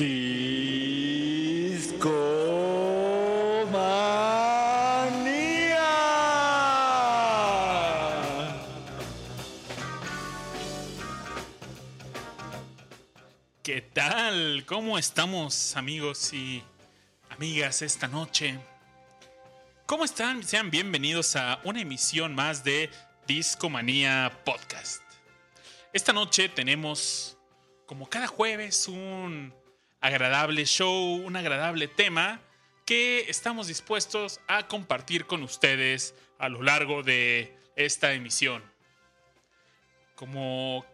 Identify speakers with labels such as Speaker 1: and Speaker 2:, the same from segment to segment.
Speaker 1: Discomanía.
Speaker 2: ¿Qué tal? ¿Cómo estamos amigos y amigas esta noche? ¿Cómo están? Sean bienvenidos a una emisión más de Discomanía Podcast. Esta noche tenemos, como cada jueves, un agradable show, un agradable tema que estamos dispuestos a compartir con ustedes a lo largo de esta emisión. Como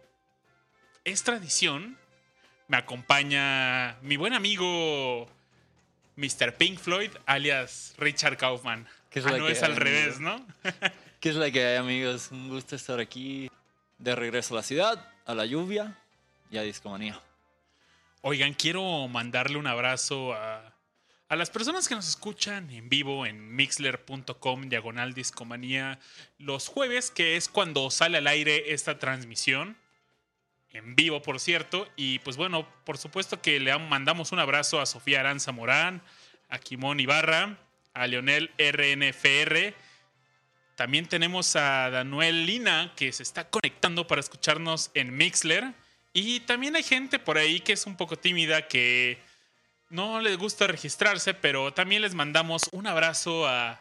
Speaker 2: es tradición, me acompaña mi buen amigo Mr. Pink Floyd, alias Richard Kaufman.
Speaker 1: ¿Qué es
Speaker 2: ah, no
Speaker 1: que
Speaker 2: es al revés? ¿no?
Speaker 1: ¿Qué es la que hay, amigos? Un gusto estar aquí de regreso a la ciudad, a la lluvia y a Discomanía.
Speaker 2: Oigan, quiero mandarle un abrazo a, a las personas que nos escuchan en vivo en mixler.com diagonal discomanía los jueves, que es cuando sale al aire esta transmisión. En vivo, por cierto. Y pues bueno, por supuesto que le mandamos un abrazo a Sofía Aranza Morán, a Kimón Ibarra, a Leonel RNFR. También tenemos a Daniel Lina, que se está conectando para escucharnos en Mixler. Y también hay gente por ahí que es un poco tímida, que no les gusta registrarse, pero también les mandamos un abrazo a,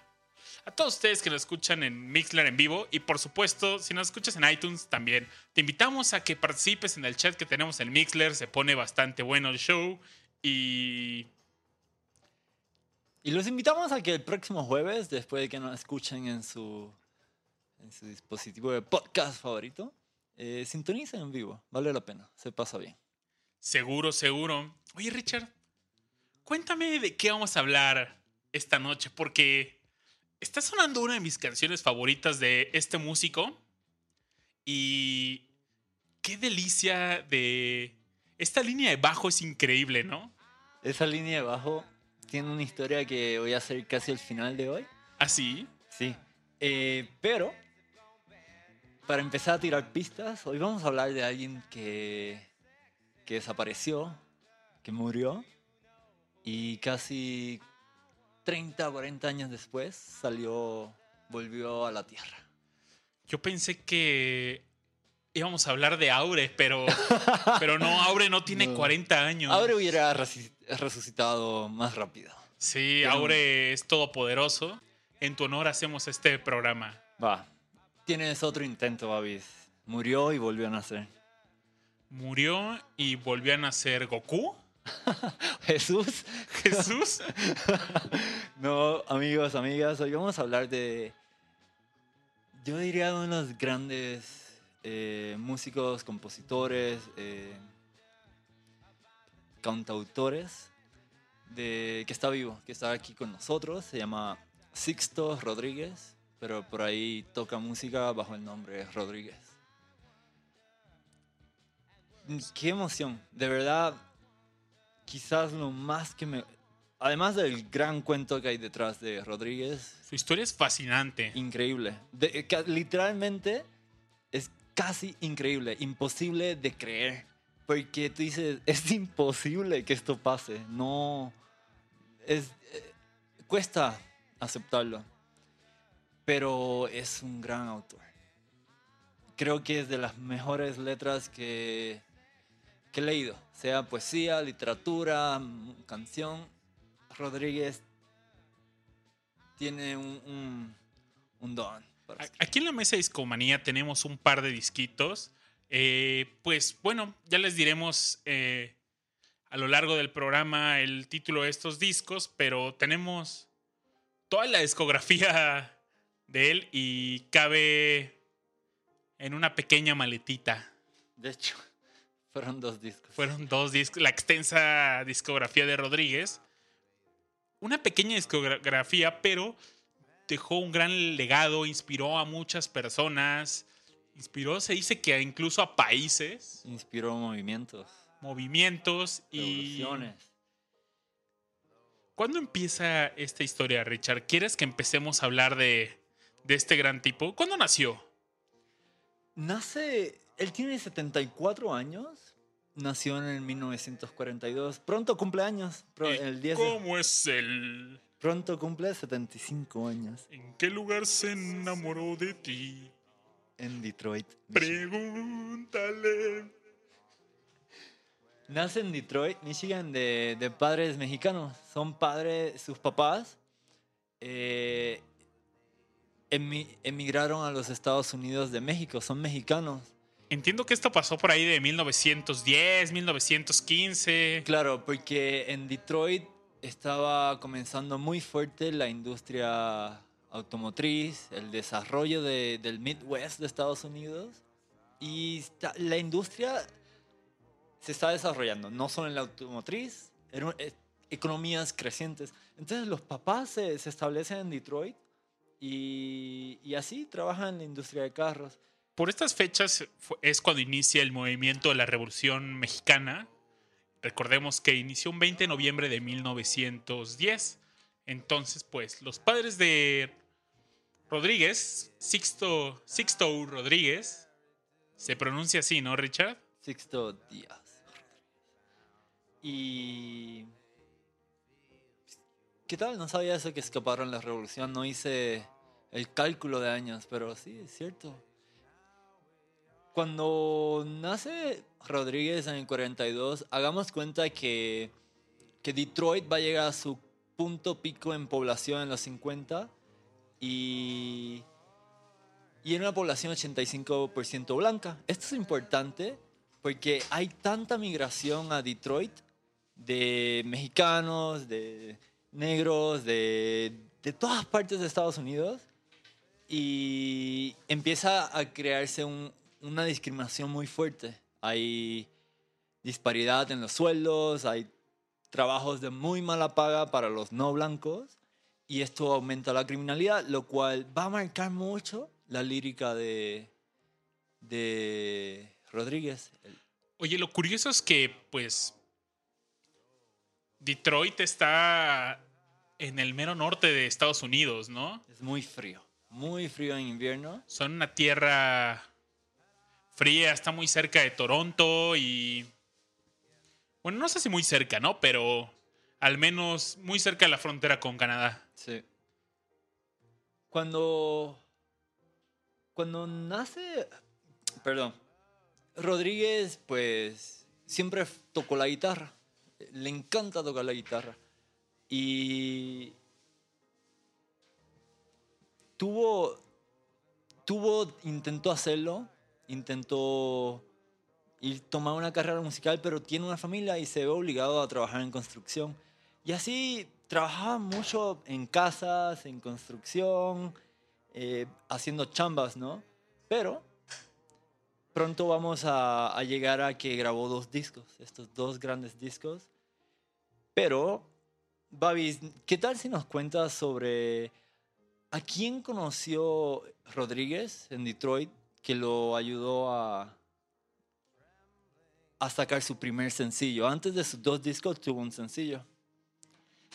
Speaker 2: a todos ustedes que nos escuchan en Mixler en vivo. Y por supuesto, si nos escuchas en iTunes también, te invitamos a que participes en el chat que tenemos en Mixler. Se pone bastante bueno el show. Y
Speaker 1: Y los invitamos a que el próximo jueves, después de que nos escuchen en su, en su dispositivo de podcast favorito, eh, sintonicen en vivo. Vale la pena, se pasa bien.
Speaker 2: seguro, seguro. Oye, Richard, cuéntame de qué vamos a hablar esta noche, porque está sonando una de mis canciones favoritas de este músico. Y qué delicia de... Esta línea de bajo es increíble, ¿no?
Speaker 1: Esa línea de bajo tiene una historia que voy a hacer casi al final de hoy.
Speaker 2: Así.
Speaker 1: Sí. Eh, pero, para empezar a tirar pistas, hoy vamos a hablar de alguien que, que desapareció, que murió, y casi 30 o 40 años después salió, volvió a la Tierra.
Speaker 2: Yo pensé que íbamos a hablar de Aure, pero, pero no, Aure no tiene
Speaker 1: No.
Speaker 2: 40 años.
Speaker 1: Ahora hubiera resucitado más rápido.
Speaker 2: Sí,
Speaker 1: Pero-
Speaker 2: Aure es todopoderoso. En tu honor hacemos este programa.
Speaker 1: Va. Tienes otro intento, Babis. Murió y volvió a nacer.
Speaker 2: Murió y volvió a nacer Goku.
Speaker 1: Jesús.
Speaker 2: Jesús.
Speaker 1: No, amigos, amigas, hoy vamos a hablar de, yo diría, de unos grandes eh, músicos, compositores, eh, cantautores, de, que está vivo, que está aquí con nosotros. Se llama Sixto Rodríguez, pero por ahí toca música bajo el nombre Rodríguez. Qué emoción, de verdad, quizás lo más que me... Además del gran cuento que hay detrás de Rodríguez,
Speaker 2: Su historia es fascinante.
Speaker 1: increíble. De- ca- literalmente es casi increíble, imposible de creer. Porque tú dices, es imposible que esto pase. No. Es, eh, cuesta aceptarlo. Pero es un gran autor. Creo que es de las mejores letras que, que he leído. Sea poesía, literatura, canción. Rodríguez tiene un, un, un don.
Speaker 2: Aquí en la mesa de Discomanía tenemos un par de disquitos. Eh, pues bueno, ya les diremos eh, a lo largo del programa el título de estos discos, pero tenemos toda la discografía de él y cabe en una pequeña maletita.
Speaker 1: De hecho, fueron dos discos.
Speaker 2: Fueron dos discos, la extensa discografía de Rodríguez. Una pequeña discografía, pero dejó un gran legado, inspiró a muchas personas, inspiró, se dice que incluso a países,
Speaker 1: Inspiró movimientos,
Speaker 2: movimientos y... ¿Cuándo empieza esta historia, Richard? ¿Quieres que empecemos a hablar de, de este gran tipo? ¿Cuándo nació?
Speaker 1: Nace, él tiene 74 años nació en el 1942. Pronto cumpleaños, pro-
Speaker 2: ¿Y
Speaker 1: el 10 de-
Speaker 2: ¿Cómo es el...?
Speaker 1: pronto cumple 75 años
Speaker 2: ¿En qué lugar se enamoró de ti?
Speaker 1: en Detroit. Michigan.
Speaker 2: Pregúntale.
Speaker 1: Nace en Detroit, Michigan, de, de padres mexicanos. Son padres, sus papás eh, emigraron a los Estados Unidos de México, son mexicanos.
Speaker 2: Entiendo que esto pasó por ahí de 1910, 1915.
Speaker 1: Claro, porque en Detroit estaba comenzando muy fuerte la industria automotriz, el desarrollo de- del Midwest de Estados Unidos. Y la industria se está desarrollando, no solo en la automotriz, en un- eh, economías crecientes. Entonces los papás se, se establecen en Detroit y, y así trabajan en la industria de carros.
Speaker 2: Por estas fechas es cuando inicia el movimiento de la Revolución Mexicana. Recordemos que inició un 20 de noviembre de 1910. Entonces, pues, los padres de Rodríguez, Sixto, Sixto Rodríguez, se pronuncia así, ¿no, Richard?
Speaker 1: Sixto Díaz. Y... ¿Qué tal? No sabía eso que escaparon la revolución. No hice el cálculo de años, pero sí, es cierto. Cuando nace Rodríguez en el 42, hagamos cuenta que, que Detroit va a llegar a su punto pico en población en los 50 y, y en una población 85% blanca. Esto es importante porque hay tanta migración a Detroit de mexicanos, de negros, de, de todas partes de Estados Unidos y empieza a crearse un- una discriminación muy fuerte. Hay disparidad en los sueldos, hay trabajos de muy mala paga para los no blancos y esto aumenta la criminalidad, lo cual va a marcar mucho la lírica de, de Rodríguez.
Speaker 2: Oye, lo curioso es que, pues, Detroit está en el mero norte de Estados Unidos, ¿no?
Speaker 1: Es muy frío, muy frío en invierno.
Speaker 2: Son una tierra fría, está muy cerca de Toronto y... Bueno, no sé si muy cerca, ¿no? Pero al menos muy cerca de la frontera con Canadá.
Speaker 1: Sí. Cuando. Cuando nace. Perdón. Rodríguez, pues. Siempre tocó la guitarra. Le encanta tocar la guitarra. Y. Tuvo. Tuvo. Intentó hacerlo. Intentó. Ir tomar una carrera musical, pero tiene una familia y se ve obligado a trabajar en construcción. Y así trabajaba mucho en casas, en construcción, eh, haciendo chambas, ¿no? Pero pronto vamos a, a llegar a que grabó dos discos, estos dos grandes discos. Pero, Babis, ¿qué tal si nos cuentas sobre a quién conoció Rodríguez en Detroit que lo ayudó a, a sacar su primer sencillo? Antes de sus dos discos tuvo un sencillo.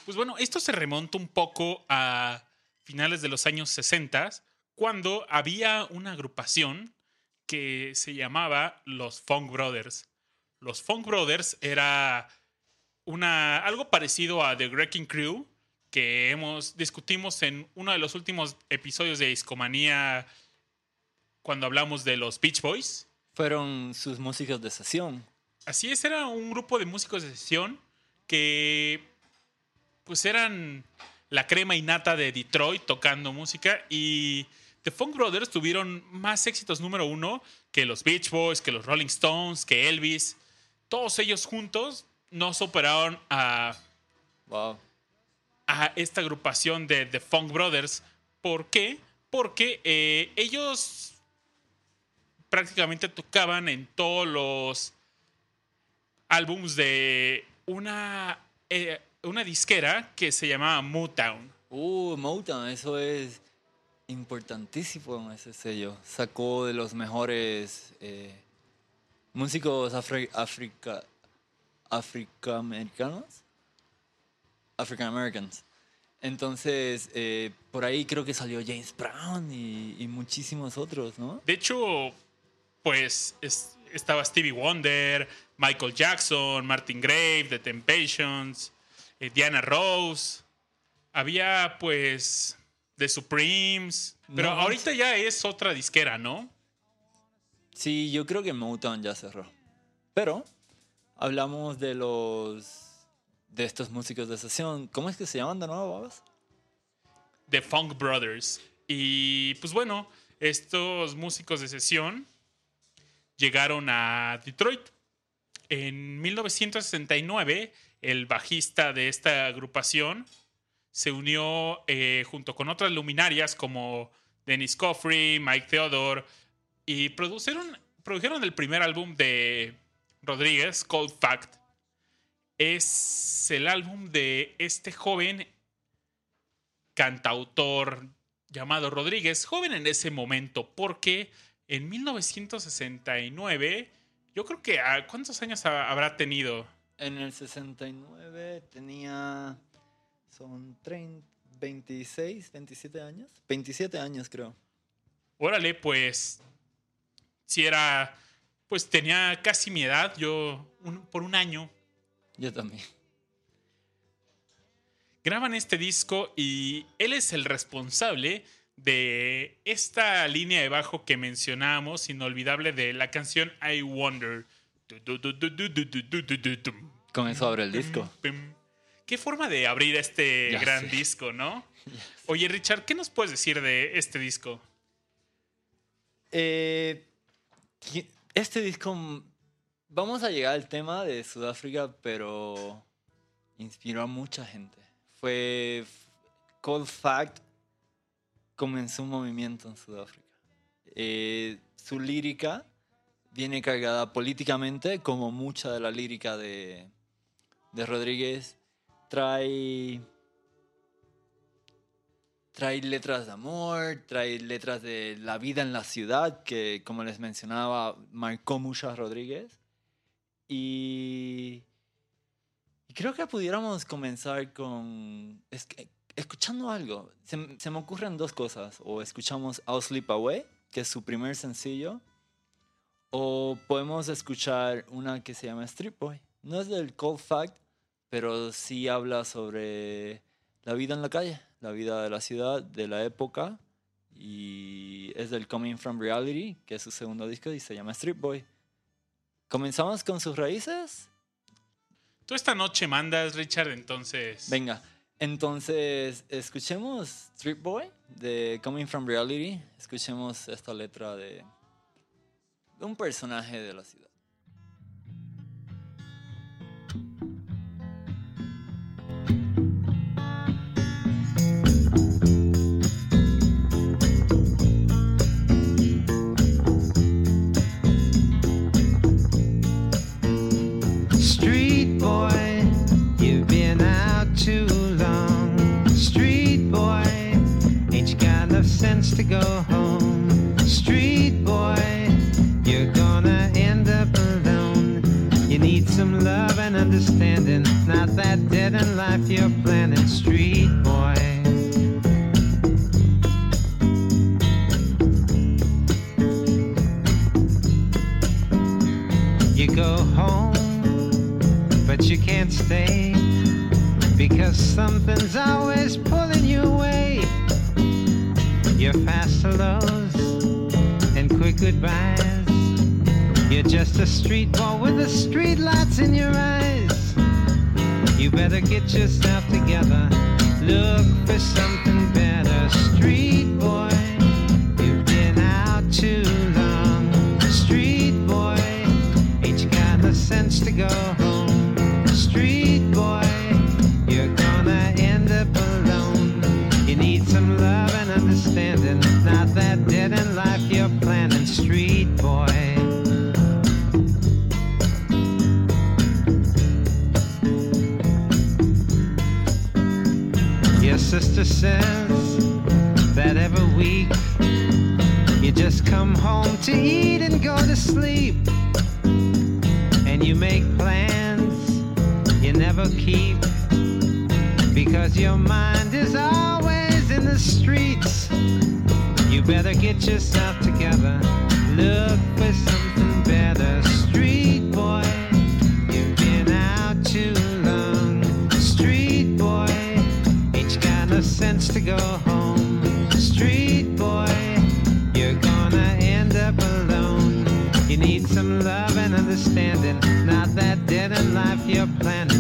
Speaker 2: Pues bueno, esto se remonta un poco a finales de los años 60, cuando había una agrupación que se llamaba los Funk Brothers. Los Funk Brothers era una, algo parecido a The Wrecking Crew, que hemos discutimos en uno de los últimos episodios de Discomanía cuando hablamos de los Beach Boys.
Speaker 1: Fueron sus músicos de sesión.
Speaker 2: Así es, era un grupo de músicos de sesión que pues eran la crema innata de Detroit tocando música y The Funk Brothers tuvieron más éxitos número uno que los Beach Boys, que los Rolling Stones, que Elvis. Todos ellos juntos no superaron a,
Speaker 1: Wow.
Speaker 2: a esta agrupación de The Funk Brothers. ¿Por qué? Porque eh, ellos prácticamente tocaban en todos los álbums de una, eh, una disquera que se llamaba Motown.
Speaker 1: Uh, Motown, eso es importantísimo ese sello. Sacó de los mejores eh, músicos afri- africa, africaamericanos. African Americans. Entonces, eh, por ahí creo que salió James Brown y, y muchísimos otros, ¿no?
Speaker 2: De hecho, pues es- estaba Stevie Wonder, Michael Jackson, Martin Grave, The Temptations, eh, Diana Rose. Había pues The Supremes. Pero
Speaker 1: No,
Speaker 2: ahorita ya es otra disquera, ¿no?
Speaker 1: Sí, yo creo que Motown ya cerró. Pero hablamos de los de estos músicos de sesión. ¿Cómo es que se llaman de nuevo, babas?
Speaker 2: The Funk Brothers. Y pues bueno, estos músicos de sesión llegaron a Detroit. En 1969, el bajista de esta agrupación se unió eh, junto con otras luminarias como Dennis Coffrey, Mike Theodore, y produjeron, produjeron el primer álbum de Rodríguez, Cold Fact. Es el álbum de este joven cantautor llamado Rodríguez, joven en ese momento, porque en 1969, yo creo que, ah, ¿cuántos años ha- habrá tenido?
Speaker 1: En el 69 tenía. Son 30, 26, 27 años. 27 años, creo.
Speaker 2: Órale, pues, si era, pues tenía casi mi edad, yo un- por un año.
Speaker 1: Yo también.
Speaker 2: Graban este disco y él es el responsable de esta línea de bajo que mencionábamos, inolvidable de la canción I Wonder.
Speaker 1: Con eso abre el disco.
Speaker 2: Qué forma de abrir este
Speaker 1: Ya
Speaker 2: gran
Speaker 1: sé.
Speaker 2: disco, ¿no? Oye, Richard, ¿qué nos puedes decir de este disco?
Speaker 1: Eh, este disco. mm, Vamos a llegar al tema de Sudáfrica, pero inspiró a mucha gente. Fue. Cold Fact comenzó un movimiento en Sudáfrica. Eh, su lírica viene cargada políticamente, como mucha de la lírica de, de Rodríguez. Trae trae letras de amor, trae letras de la vida en la ciudad, que como les mencionaba, marcó mucho a Rodríguez. Y, y creo que pudiéramos comenzar con es escuchando algo. Se, se me ocurren dos cosas. O escuchamos I'll Sleep Away, que es su primer sencillo, o podemos escuchar una que se llama Street Boy. No es del Cold Fact, pero sí habla sobre la vida en la calle, la vida de la ciudad, de la época. Y es del Coming From Reality, que es su segundo disco y se llama Street Boy. ¿Comenzamos con sus raíces?
Speaker 2: Tú esta noche mandas, Richard, entonces.
Speaker 1: Venga, entonces escuchemos Street Boy de Coming From Reality. Escuchemos esta letra de, un personaje de la ciudad.
Speaker 3: To go home? Street boy, you're gonna end up alone. You need some love and understanding, not that dead in life you're planning. Street boy. You go home, but you can't stay because something's always pulling you away. You're fast hellos and quick goodbyes. You're just a street boy with the street lights in your eyes. You better get yourself together. Look for something better, street boy. You've been out too long, street boy. Ain't you got the sense to go says that every week you just come home to eat and go to sleep. And you make plans you never keep. Because your mind is always in the streets. You better get yourself together. Look for something your plan.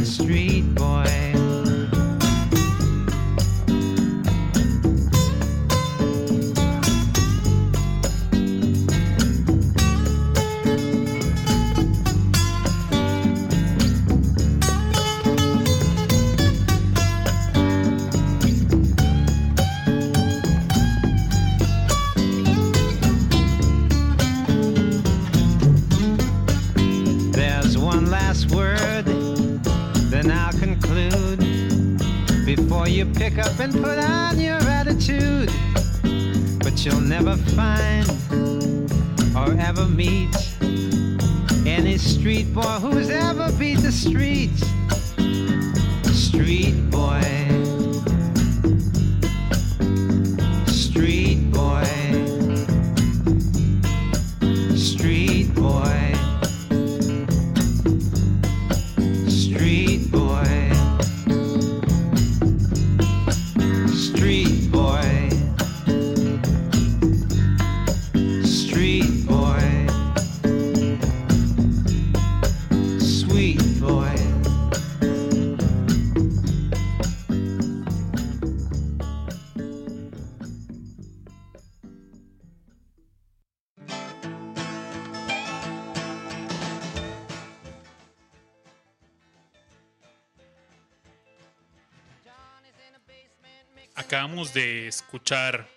Speaker 2: Acabamos de escuchar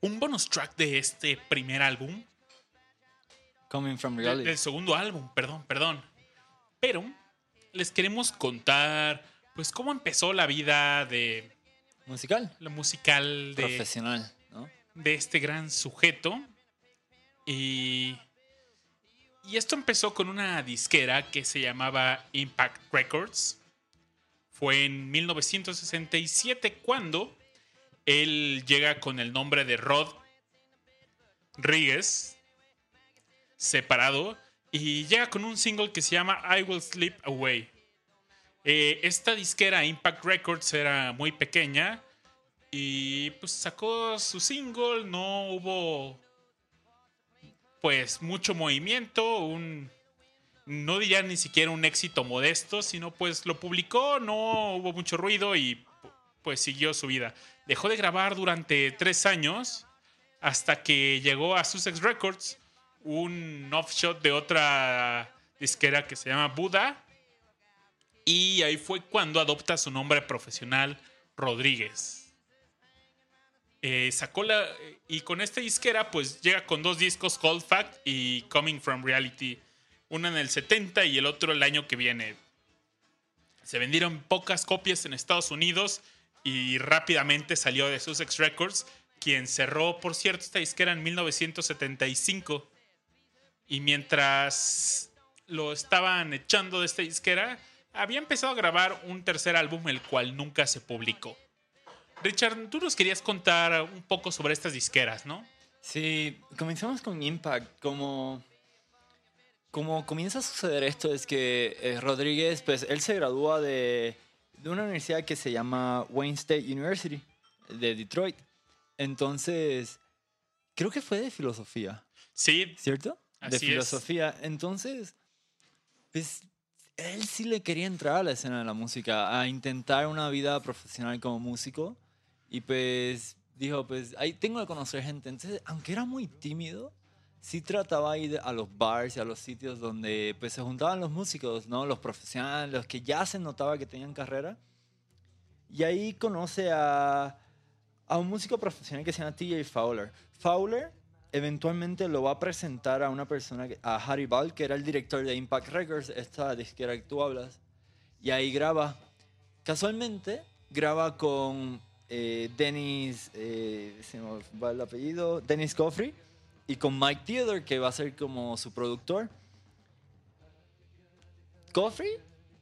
Speaker 2: un bonus track de este primer álbum.
Speaker 1: Coming from reality.
Speaker 2: del segundo álbum, perdón, perdón. Pero les queremos contar, pues, cómo empezó la vida de
Speaker 1: Musical.
Speaker 2: la musical de,
Speaker 1: Profesional, ¿no?
Speaker 2: de este gran sujeto. Y, y esto empezó con una disquera que se llamaba Impact Records. Fue en 1967 cuando él llega con el nombre de Rod Ríguez, separado, y llega con un single que se llama I Will Sleep Away. Eh, esta disquera Impact Records era muy pequeña y pues sacó su single, no hubo pues mucho movimiento, un no diría ni siquiera un éxito modesto, sino pues lo publicó, no hubo mucho ruido y pues siguió su vida. Dejó de grabar durante tres años hasta que llegó a Sussex Records, un offshot de otra disquera que se llama Buda. Y ahí fue cuando adopta su nombre profesional, Rodríguez. Eh, sacó la. Y con esta disquera, pues llega con dos discos, Cold Fact y Coming from Reality. Uno en el 70 y el otro el año que viene. Se vendieron pocas copias en Estados Unidos y rápidamente salió de Sussex Records, quien cerró, por cierto, esta disquera en 1975. Y mientras lo estaban echando de esta disquera, había empezado a grabar un tercer álbum, el cual nunca se publicó. Richard, tú nos querías contar un poco sobre estas disqueras, ¿no?
Speaker 1: Sí, comenzamos con Impact. Como, como comienza a suceder esto es que eh, Rodríguez, pues él se gradúa de, de una universidad que se llama Wayne State University de Detroit. Entonces, creo que fue de filosofía,
Speaker 2: Sí,
Speaker 1: ¿cierto? de
Speaker 2: es.
Speaker 1: filosofía. Entonces, pues él sí le quería entrar a la escena de la música, a intentar una vida profesional como músico. Y pues dijo, pues ahí tengo que conocer gente. Entonces, aunque era muy tímido, sí trataba de ir a los bars y a los sitios donde pues se juntaban los músicos, ¿no? Los profesionales, los que ya se notaba que tenían carrera. Y ahí conoce a, a un músico profesional que se llama TJ Fowler. Fowler eventualmente lo va a presentar a una persona, a Harry Ball, que era el director de Impact Records, esta disquera que tú hablas. Y ahí graba. Casualmente, graba con eh, Dennis, eh, se me va el apellido, Dennis Coffrey, y con Mike Theodore, que va a ser como su productor. Coffrey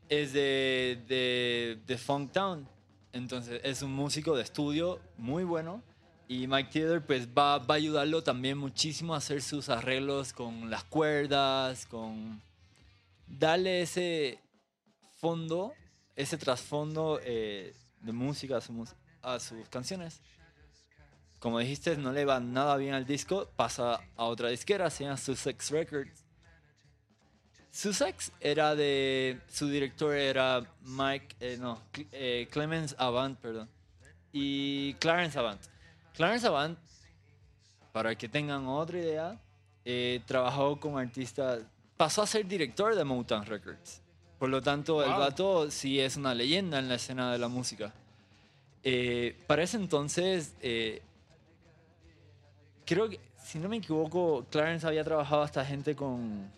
Speaker 1: es de, de, de Funktown, entonces es un músico de estudio muy bueno Y Mike Taylor pues va, va a ayudarlo también muchísimo a hacer sus arreglos con las cuerdas, con darle ese fondo, ese trasfondo eh, de música a, su a sus canciones. Como dijiste, no le va nada bien al disco, pasa a otra disquera, se llama Sussex Records. Sussex era de. Su director era Mike. eh, no, eh, Clemens Avant, perdón. Y Clarence Avant. Clarence Avant, para que tengan otra idea, eh, trabajó con artistas. Pasó a ser director de Motown Records. Por lo tanto, el vato sí es una leyenda en la escena de la música. Eh, para ese entonces, creo que, si no me equivoco, Clarence había trabajado hasta gente con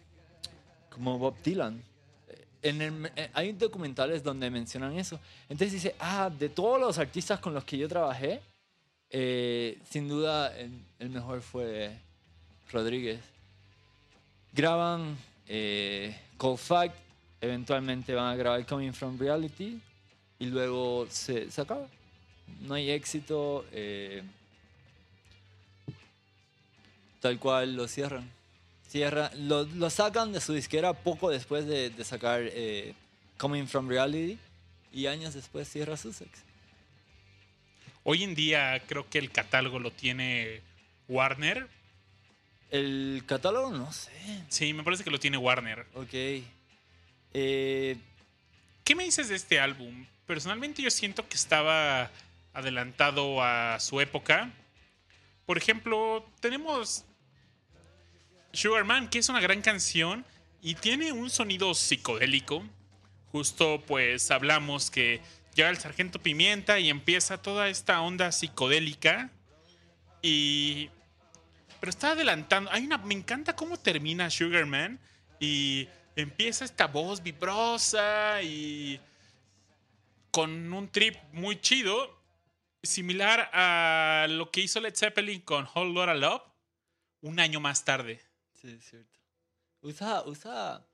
Speaker 1: como Bob Dylan. Eh, En el- eh, hay documentales donde mencionan eso. Entonces dice, ah, de todos los artistas con los que yo trabajé, eh, sin duda el, mejor fue Rodríguez. Graban eh, Cold Fact, eventualmente van a grabar Coming From Reality y luego se, se acaba. No hay éxito, tal cual lo cierran. Cierra, lo, lo sacan de su disquera poco después de, de sacar eh, Coming From Reality y años después cierra Sussex.
Speaker 2: Hoy en día creo que el catálogo lo tiene Warner.
Speaker 1: El catálogo no sé.
Speaker 2: Sí, me parece que lo tiene Warner.
Speaker 1: Ok. Eh,
Speaker 2: ¿Qué me dices de este álbum? Personalmente yo siento que estaba adelantado a su época. Por ejemplo, tenemos Sugar Man, que es una gran canción y tiene un sonido psicodélico. Justo pues hablamos que llega el sargento Pimienta y empieza toda esta onda psicodélica. Y... Pero está adelantando. Me encanta cómo termina Sugar Man. Y empieza esta voz vibrosa y con un trip muy chido, similar a lo que hizo Led Zeppelin con Whole Lotta Love un año más tarde.
Speaker 1: Sí, es cierto. Usa, usa.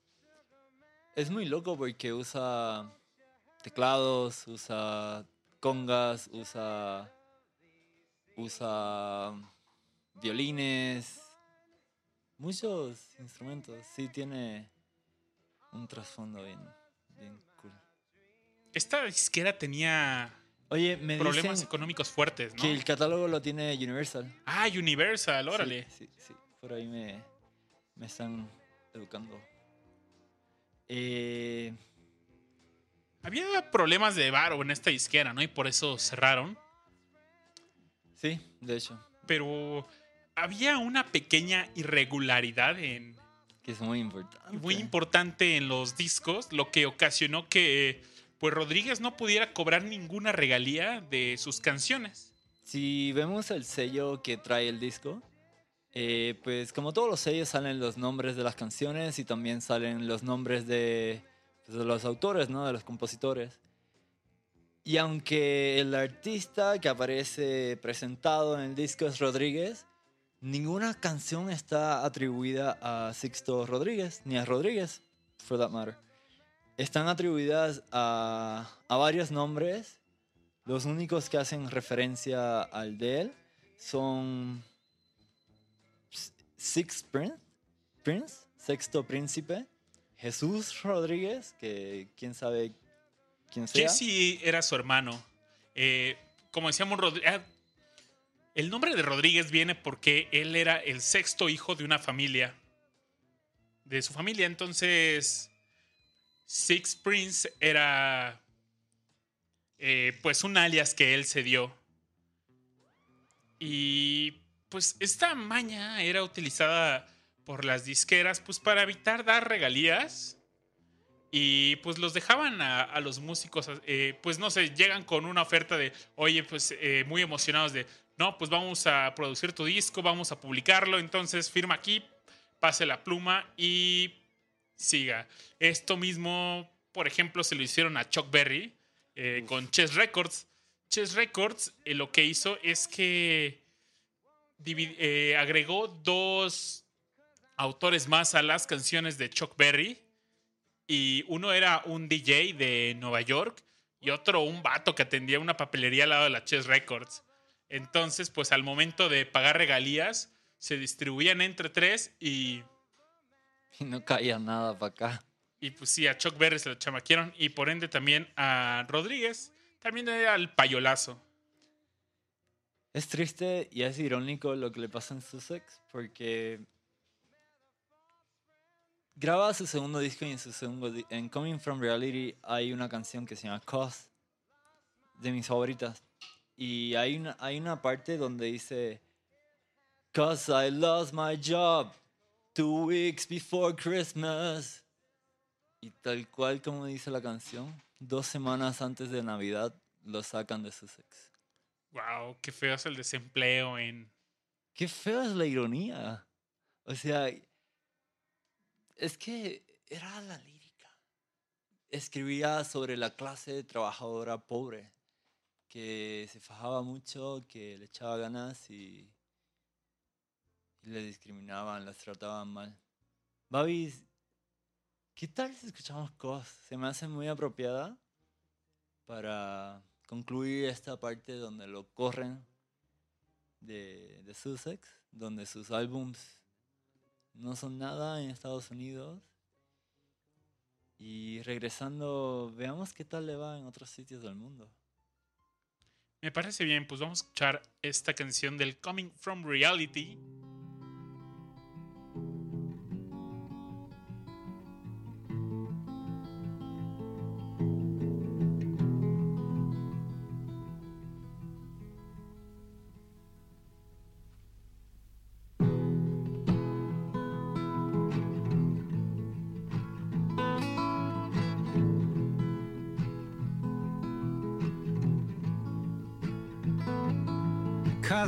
Speaker 1: Es muy loco porque usa teclados, usa congas, usa. Usa violines. Muchos instrumentos. Sí, tiene un trasfondo bien, bien cool.
Speaker 2: Esta disquera tenía
Speaker 1: Oye, me
Speaker 2: problemas económicos fuertes, ¿no?
Speaker 1: que el catálogo lo tiene Universal.
Speaker 2: Ah, Universal,
Speaker 1: Sí,
Speaker 2: órale.
Speaker 1: Sí, sí, por ahí me, me están educando. Eh,
Speaker 2: Había problemas de varo en esta disquera, ¿no? Y por eso cerraron.
Speaker 1: sí, de hecho,
Speaker 2: Pero había una pequeña irregularidad en,
Speaker 1: que es muy importante.
Speaker 2: muy importante en los discos, lo que ocasionó que pues Rodríguez no pudiera cobrar ninguna regalía de sus canciones.
Speaker 1: Si vemos el sello que trae el disco, eh, pues como todos los sellos salen los nombres de las canciones y también salen los nombres de, pues, de los autores, ¿no? De los compositores. Y aunque el artista que aparece presentado en el disco es Rodríguez, ninguna canción está atribuida a Sixto Rodríguez, ni a Rodríguez, for that matter. Están atribuidas a, a varios nombres los únicos que hacen referencia al de él son Six Prince, Prince, Sexto Príncipe, Jesús Rodríguez, que quién sabe quién sea.
Speaker 2: Jesse era su hermano. Eh, como decíamos, Rodri- ah, el nombre de Rodríguez viene porque él era el sexto hijo de una familia. De su familia. Entonces, Six Prince era eh, pues un alias que él se dio. Y pues esta maña era utilizada por las disqueras pues para evitar dar regalías. Y pues los dejaban a, a los músicos, eh, pues no sé, llegan con una oferta de, oye, pues eh, muy emocionados de, no, pues vamos a producir tu disco, vamos a publicarlo, entonces firma aquí, pase la pluma y siga. Esto mismo, por ejemplo, se lo hicieron a Chuck Berry eh, con Chess Records. Chess Records lo que hizo es que eh, agregó dos autores más a las canciones de Chuck Berry. Y uno era un DJ de Nueva York y otro un vato que atendía una papelería al lado de la Chess Records. Entonces, pues al momento de pagar regalías, se distribuían entre tres y,
Speaker 1: Y no caía nada para acá.
Speaker 2: y pues sí, a Chuck Berry se lo chamaquieron y por ende también a Rodríguez, también era el payolazo.
Speaker 1: Es triste y es irónico lo que le pasa en Sussex porque graba su segundo disco y en su segundo en Coming From Reality hay una canción que se llama Cause de mis favoritas y hay una hay una parte donde dice Cause I lost my job two weeks before Christmas y tal cual como dice la canción dos semanas antes de Navidad lo sacan de Sussex.
Speaker 2: Wow, qué feo es el desempleo en...
Speaker 1: Qué feo es la ironía. O sea, es que era la lírica. Escribía sobre la clase trabajadora pobre, que se fajaba mucho, que le echaba ganas y, y le discriminaban, las trataban mal. Babis, ¿qué tal si escuchamos cosas? Se me hace muy apropiada para concluir esta parte donde lo corren de, de Sussex, donde sus álbums no son nada en Estados Unidos. Y regresando, veamos qué tal le va en otros sitios del mundo.
Speaker 2: Me parece bien, pues vamos a escuchar esta canción del Coming From Reality.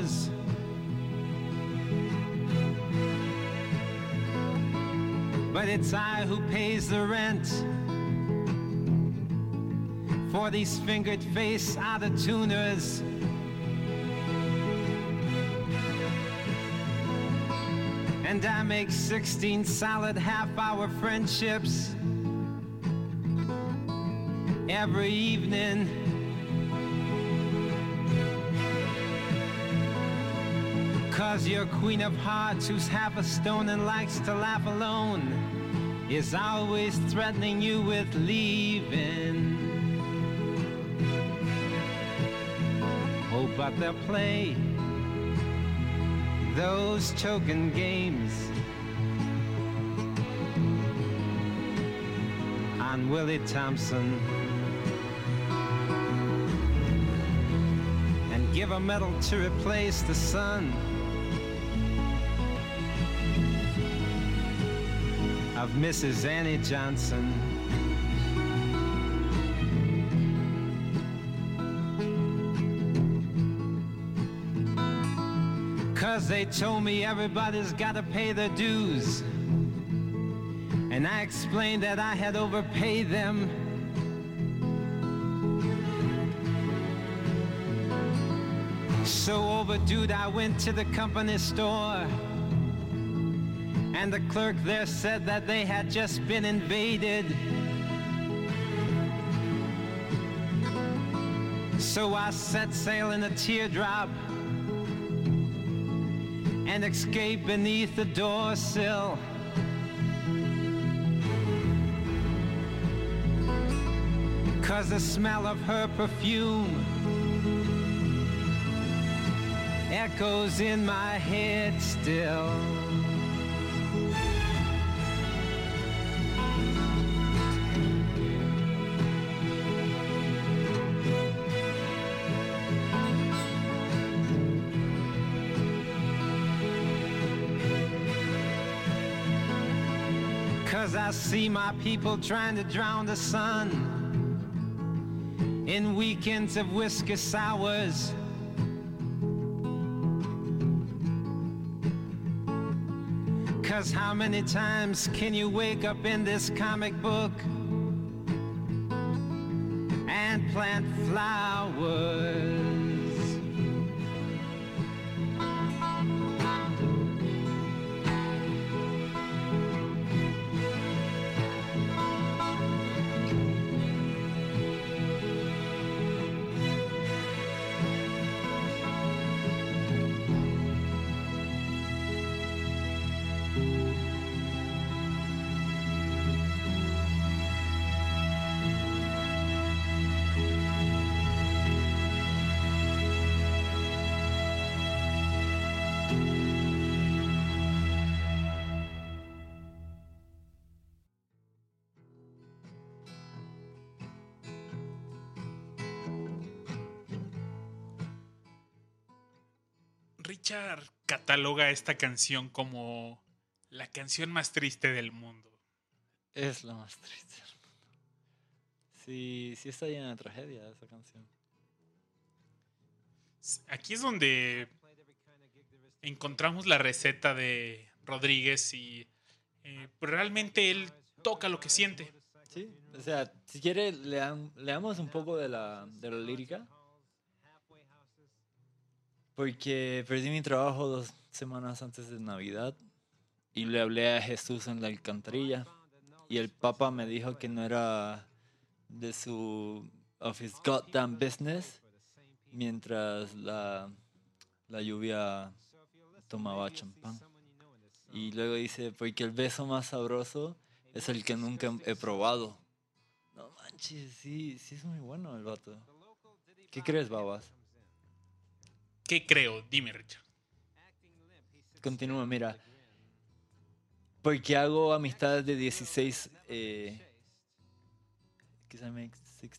Speaker 3: Rumors. But it's I who pays the rent for these fingered face out of tuners. And I make 16 solid half hour friendships every evening. Cause your queen of hearts, who's half a stone and likes to laugh alone, is always threatening you with leaving. Oh, but they'll play those choking games on Willie Thompson. And give a medal to replace the sun. Mrs. Annie Johnson. Cause they told me everybody's gotta pay their dues. And I explained that I had overpaid them. So overdue, I went to the company store. And the clerk there said that they had just been invaded. So I set sail in a teardrop and escaped beneath the door sill. Cause the smell of her perfume echoes in my head still. I see my people trying to drown the sun in weekends of whiskey sours. Cause how many times can you wake up in this comic book and plant flowers?
Speaker 2: Cataloga esta canción como la canción más triste del mundo.
Speaker 1: Es la más triste del mundo. Sí, sí está llena de tragedia esa canción.
Speaker 2: Aquí es donde encontramos la receta de Rodríguez y eh, pues realmente él toca lo que siente.
Speaker 1: Sí, o sea, si quiere, leam- leamos un poco de la, de la lírica. Porque perdí mi trabajo dos semanas antes de Navidad y le hablé a Jesús en la alcantarilla. Y el Papa me dijo que no era de su of his goddamn business mientras la, la lluvia tomaba champán. Y luego dice, porque el beso más sabroso es el que nunca he probado. No manches, sí, sí es muy bueno el vato. ¿Qué crees, babas?
Speaker 2: ¿Qué creo? Dime, Richard.
Speaker 1: Continúa, mira. Porque hago amistades de 16. Eh, I make 16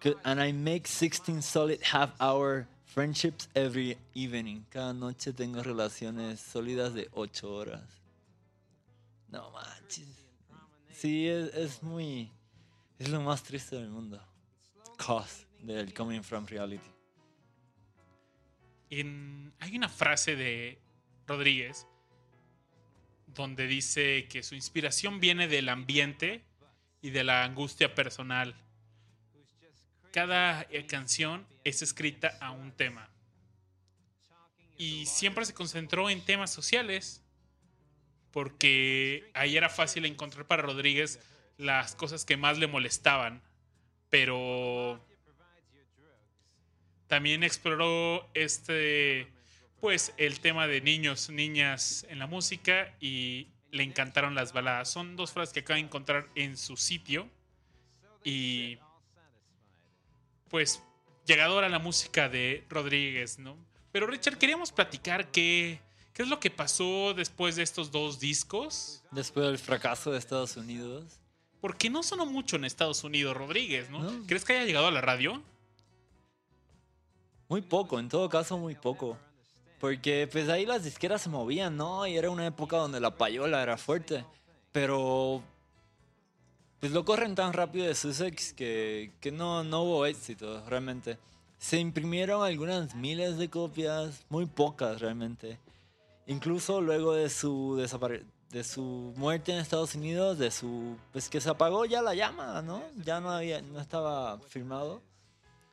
Speaker 1: 'cause- and I make 16 solid half hour friendships every evening. Cada noche tengo relaciones sólidas de 8 horas. No manches. Sí, es, es muy. Es lo más triste del mundo. Cause del coming from reality.
Speaker 2: Hay una frase de Rodríguez donde dice que su inspiración viene del ambiente y de la angustia personal. Cada eh, canción es escrita a un tema. Y siempre se concentró en temas sociales, porque ahí era fácil encontrar para Rodríguez las cosas que más le molestaban. Pero también exploró este, pues, el tema de niños, niñas en la música y le encantaron las baladas. Son dos frases que acaba de encontrar en su sitio y, pues, llegadora a la música de Rodríguez, ¿no? Pero Richard, queríamos platicar qué, qué es lo que pasó después de estos dos discos.
Speaker 1: Después del fracaso de Estados Unidos.
Speaker 2: Porque no sonó mucho en Estados Unidos Rodríguez, ¿no?
Speaker 1: No.
Speaker 2: ¿Crees que haya llegado a la radio?
Speaker 1: Muy poco, en todo caso muy poco. Porque pues ahí las disqueras se movían, ¿no? Y era una época donde la payola era fuerte. Pero pues lo corren tan rápido de Sussex que, que no, no hubo éxito realmente. Se imprimieron algunas miles de copias, muy pocas realmente. Incluso luego de su de su muerte en Estados Unidos, de su pues que se apagó ya la llama, ¿no? Ya no había no estaba firmado.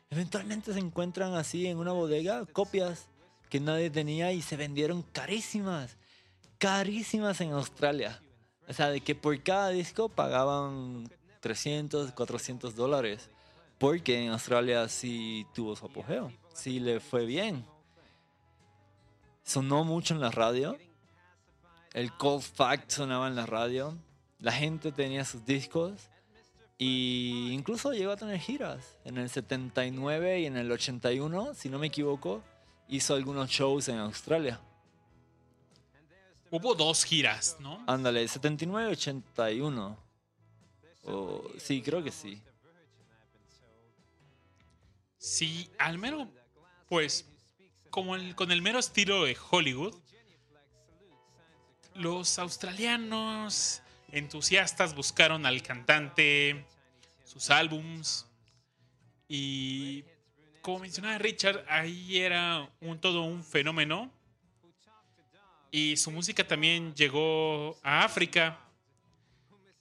Speaker 1: Eventualmente se encuentran así en una bodega copias que nadie tenía y se vendieron carísimas, carísimas en Australia. O sea, de que por cada disco pagaban 300, 400 dólares. Porque en Australia sí tuvo su apogeo, sí le fue bien. Sonó mucho en la radio. El Cold Fact sonaba en la radio. La gente tenía sus discos. Y incluso llegó a tener giras. En el 79 y en el 81, si no me equivoco, hizo algunos shows en Australia.
Speaker 2: Hubo dos giras, ¿no?
Speaker 1: Ándale, 79 y 81. O- sí, creo que sí.
Speaker 2: Sí, al mero, pues, como el- con el mero estilo de Hollywood, los australianos entusiastas buscaron al cantante, sus álbums, y como mencionaba Richard, ahí era un todo un fenómeno. Y su música también llegó a África.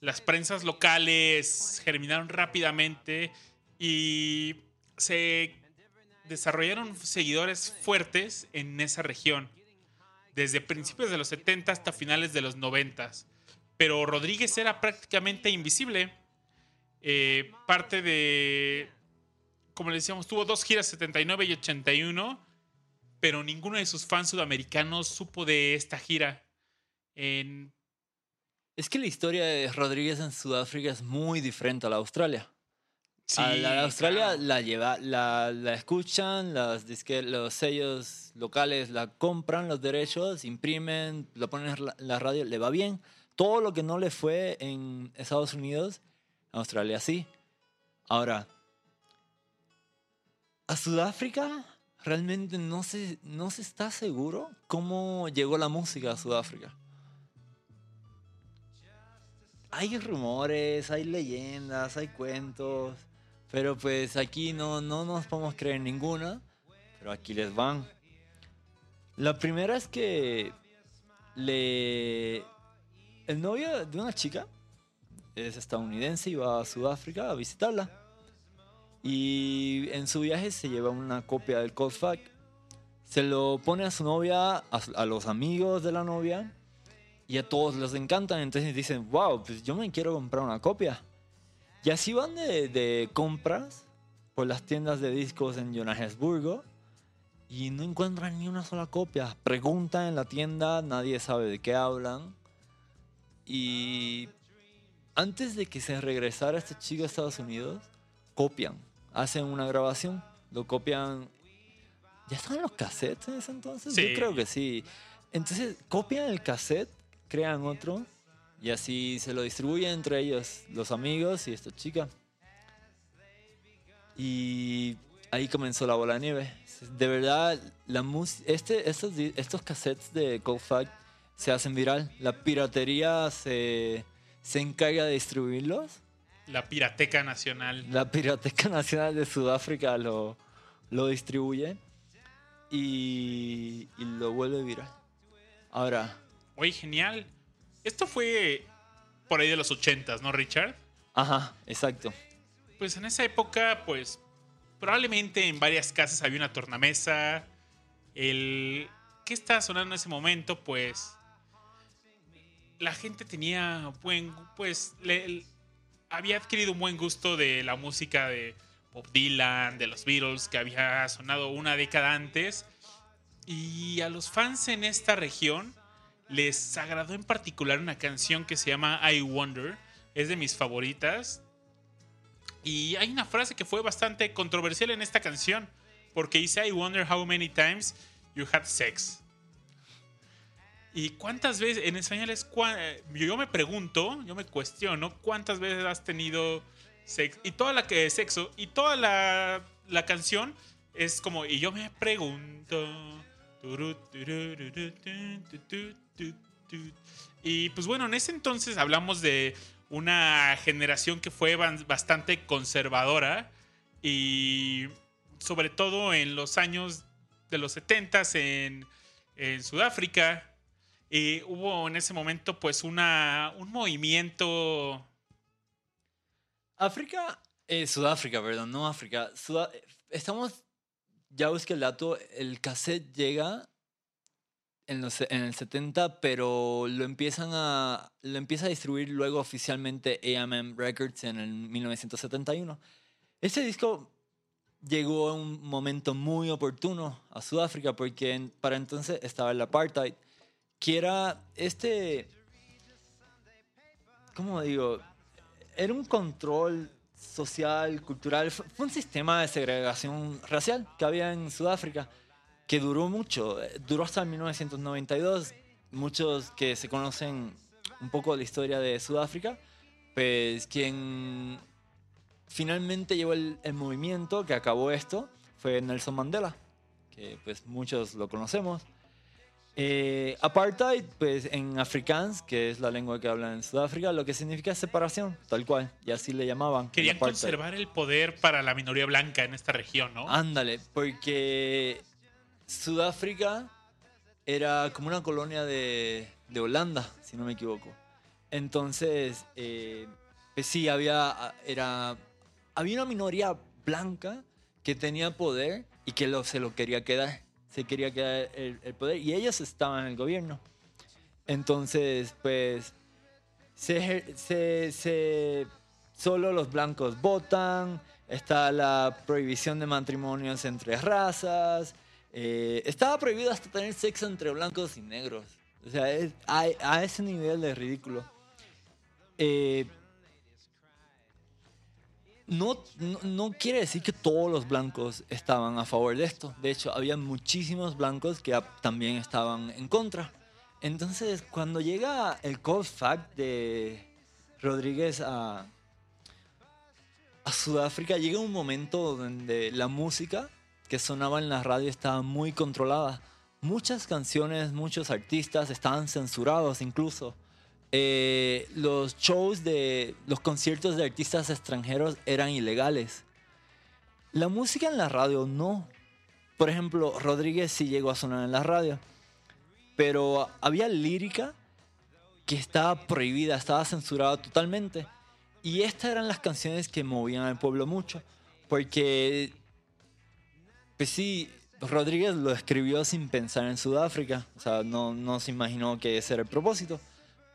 Speaker 2: Las prensas locales germinaron rápidamente y se desarrollaron seguidores fuertes en esa región, desde principios de los 70 hasta finales de los 90. Pero Rodríguez era prácticamente invisible. Eh, parte de, como le decíamos, tuvo dos giras 79 y 81, pero ninguno de sus fans sudamericanos supo de esta gira. En,
Speaker 1: Es que la historia de Rodríguez en Sudáfrica es muy diferente a la de Australia. a la de Australia
Speaker 2: claro.
Speaker 1: la lleva, la, la escuchan, las disque- los sellos locales la compran los derechos, imprimen, lo ponen en la- la radio, le va bien. Todo lo que no le fue en Estados Unidos, Australia sí. Ahora, a Sudáfrica realmente no se, no se está seguro cómo llegó la música a Sudáfrica. Hay rumores, hay leyendas, hay cuentos, pero pues aquí no, no nos podemos creer ninguna, pero aquí les van. La primera es que le... El novio de una chica es estadounidense y va a Sudáfrica a visitarla. Y en su viaje se lleva una copia del Cold Fact. Se lo pone a su novia, a los amigos de la novia, y a todos les encantan. Entonces dicen, wow, pues yo me quiero comprar una copia. Y así van de, de compras por las tiendas de discos en Johannesburgo y no encuentran ni una sola copia. Preguntan en la tienda, nadie sabe de qué hablan. Y antes de que se regresara este chico a Estados Unidos, copian, hacen una grabación, lo copian. ¿Ya estaban los cassettes en ese entonces?
Speaker 2: Sí.
Speaker 1: Yo creo que sí. Entonces copian el cassette, crean otro y así se lo distribuyen entre ellos, los amigos y esta chica. Y ahí comenzó la bola de nieve. De verdad, la este, estos, estos cassettes de Cold se hacen viral. La piratería se, se encarga de distribuirlos.
Speaker 2: La Pirateca Nacional.
Speaker 1: La Pirateca Nacional de Sudáfrica lo, lo distribuye y, y lo vuelve viral. Ahora,
Speaker 2: Oye, genial. Esto fue por ahí de los 80, ¿no, Richard?
Speaker 1: ajá, exacto.
Speaker 2: Pues en esa época, pues probablemente en varias casas había una tornamesa. El ¿qué estaba sonando en ese momento? Pues la gente tenía buen, pues le- había adquirido un buen gusto de la música de Bob Dylan, de los Beatles, que había sonado una década antes. Y a los fans en esta región les agradó en particular una canción que se llama I Wonder. Es de mis favoritas. Y hay una frase que fue bastante controversial en esta canción. Porque dice, I wonder how many times you had sex. ¿Y cuántas veces, en español es, cua- eh, yo me pregunto, yo me cuestiono, cuántas veces has tenido sexo? Y toda la que sexo, y toda la, la canción es como, y yo me pregunto. Y pues bueno, en ese entonces hablamos de una generación que fue bastante conservadora y sobre todo en los años de los 70 en, en Sudáfrica. Y hubo en ese momento pues una, un movimiento...
Speaker 1: África, eh, Sudáfrica, perdón, no África. Sudá- estamos ya busqué el dato, el cassette llega en, los, en el 70, pero lo empiezan a lo empieza a distribuir luego oficialmente AMM Records en el 1971. Ese disco llegó a un momento muy oportuno a Sudáfrica porque en- para entonces estaba el apartheid, que era este, ¿cómo digo? Era un control social, cultural, fue un sistema de segregación racial que había en Sudáfrica que duró mucho, eh, duró hasta 1992. Muchos que se conocen un poco la historia de Sudáfrica, pues quien finalmente llevó el, el movimiento que acabó esto fue Nelson Mandela, que pues muchos lo conocemos. Eh, apartheid, pues en afrikaans, que es la lengua que hablan en Sudáfrica, lo que significa separación, tal cual, y así le llamaban.
Speaker 2: Querían
Speaker 1: apartheid.
Speaker 2: conservar el poder para la minoría blanca en esta región, ¿no?
Speaker 1: Ándale, porque Sudáfrica era como una colonia de, de Holanda, si no me equivoco. Entonces, eh, pues sí, había, era, había una minoría blanca que tenía poder y que lo, se lo quería quedar. Se quería quedar el, poder y ellos estaban en el gobierno. Entonces, pues, se, se, se- solo los blancos votan, está la prohibición de matrimonios entre razas, eh, estaba prohibido hasta tener sexo entre blancos y negros. O sea, es- a ese nivel de ridículo. Eh, no, no, quiere decir que todos los blancos estaban a favor de esto. De hecho, había muchísimos blancos que también estaban en contra. Entonces, cuando llega el cold fact de Rodríguez a, a Sudáfrica, llega un momento donde la música que sonaba en la radio estaba muy controlada. Muchas canciones, muchos artistas estaban censurados incluso. Eh, los shows de los conciertos de artistas extranjeros eran ilegales. La música en la radio no. Por ejemplo, Rodríguez sí llegó a sonar en la radio, pero había lírica que estaba prohibida, estaba censurada totalmente. Y estas eran las canciones que movían al pueblo mucho, porque, pues sí, Rodríguez lo escribió sin pensar en Sudáfrica, o sea, no, no se imaginó que ese era el propósito,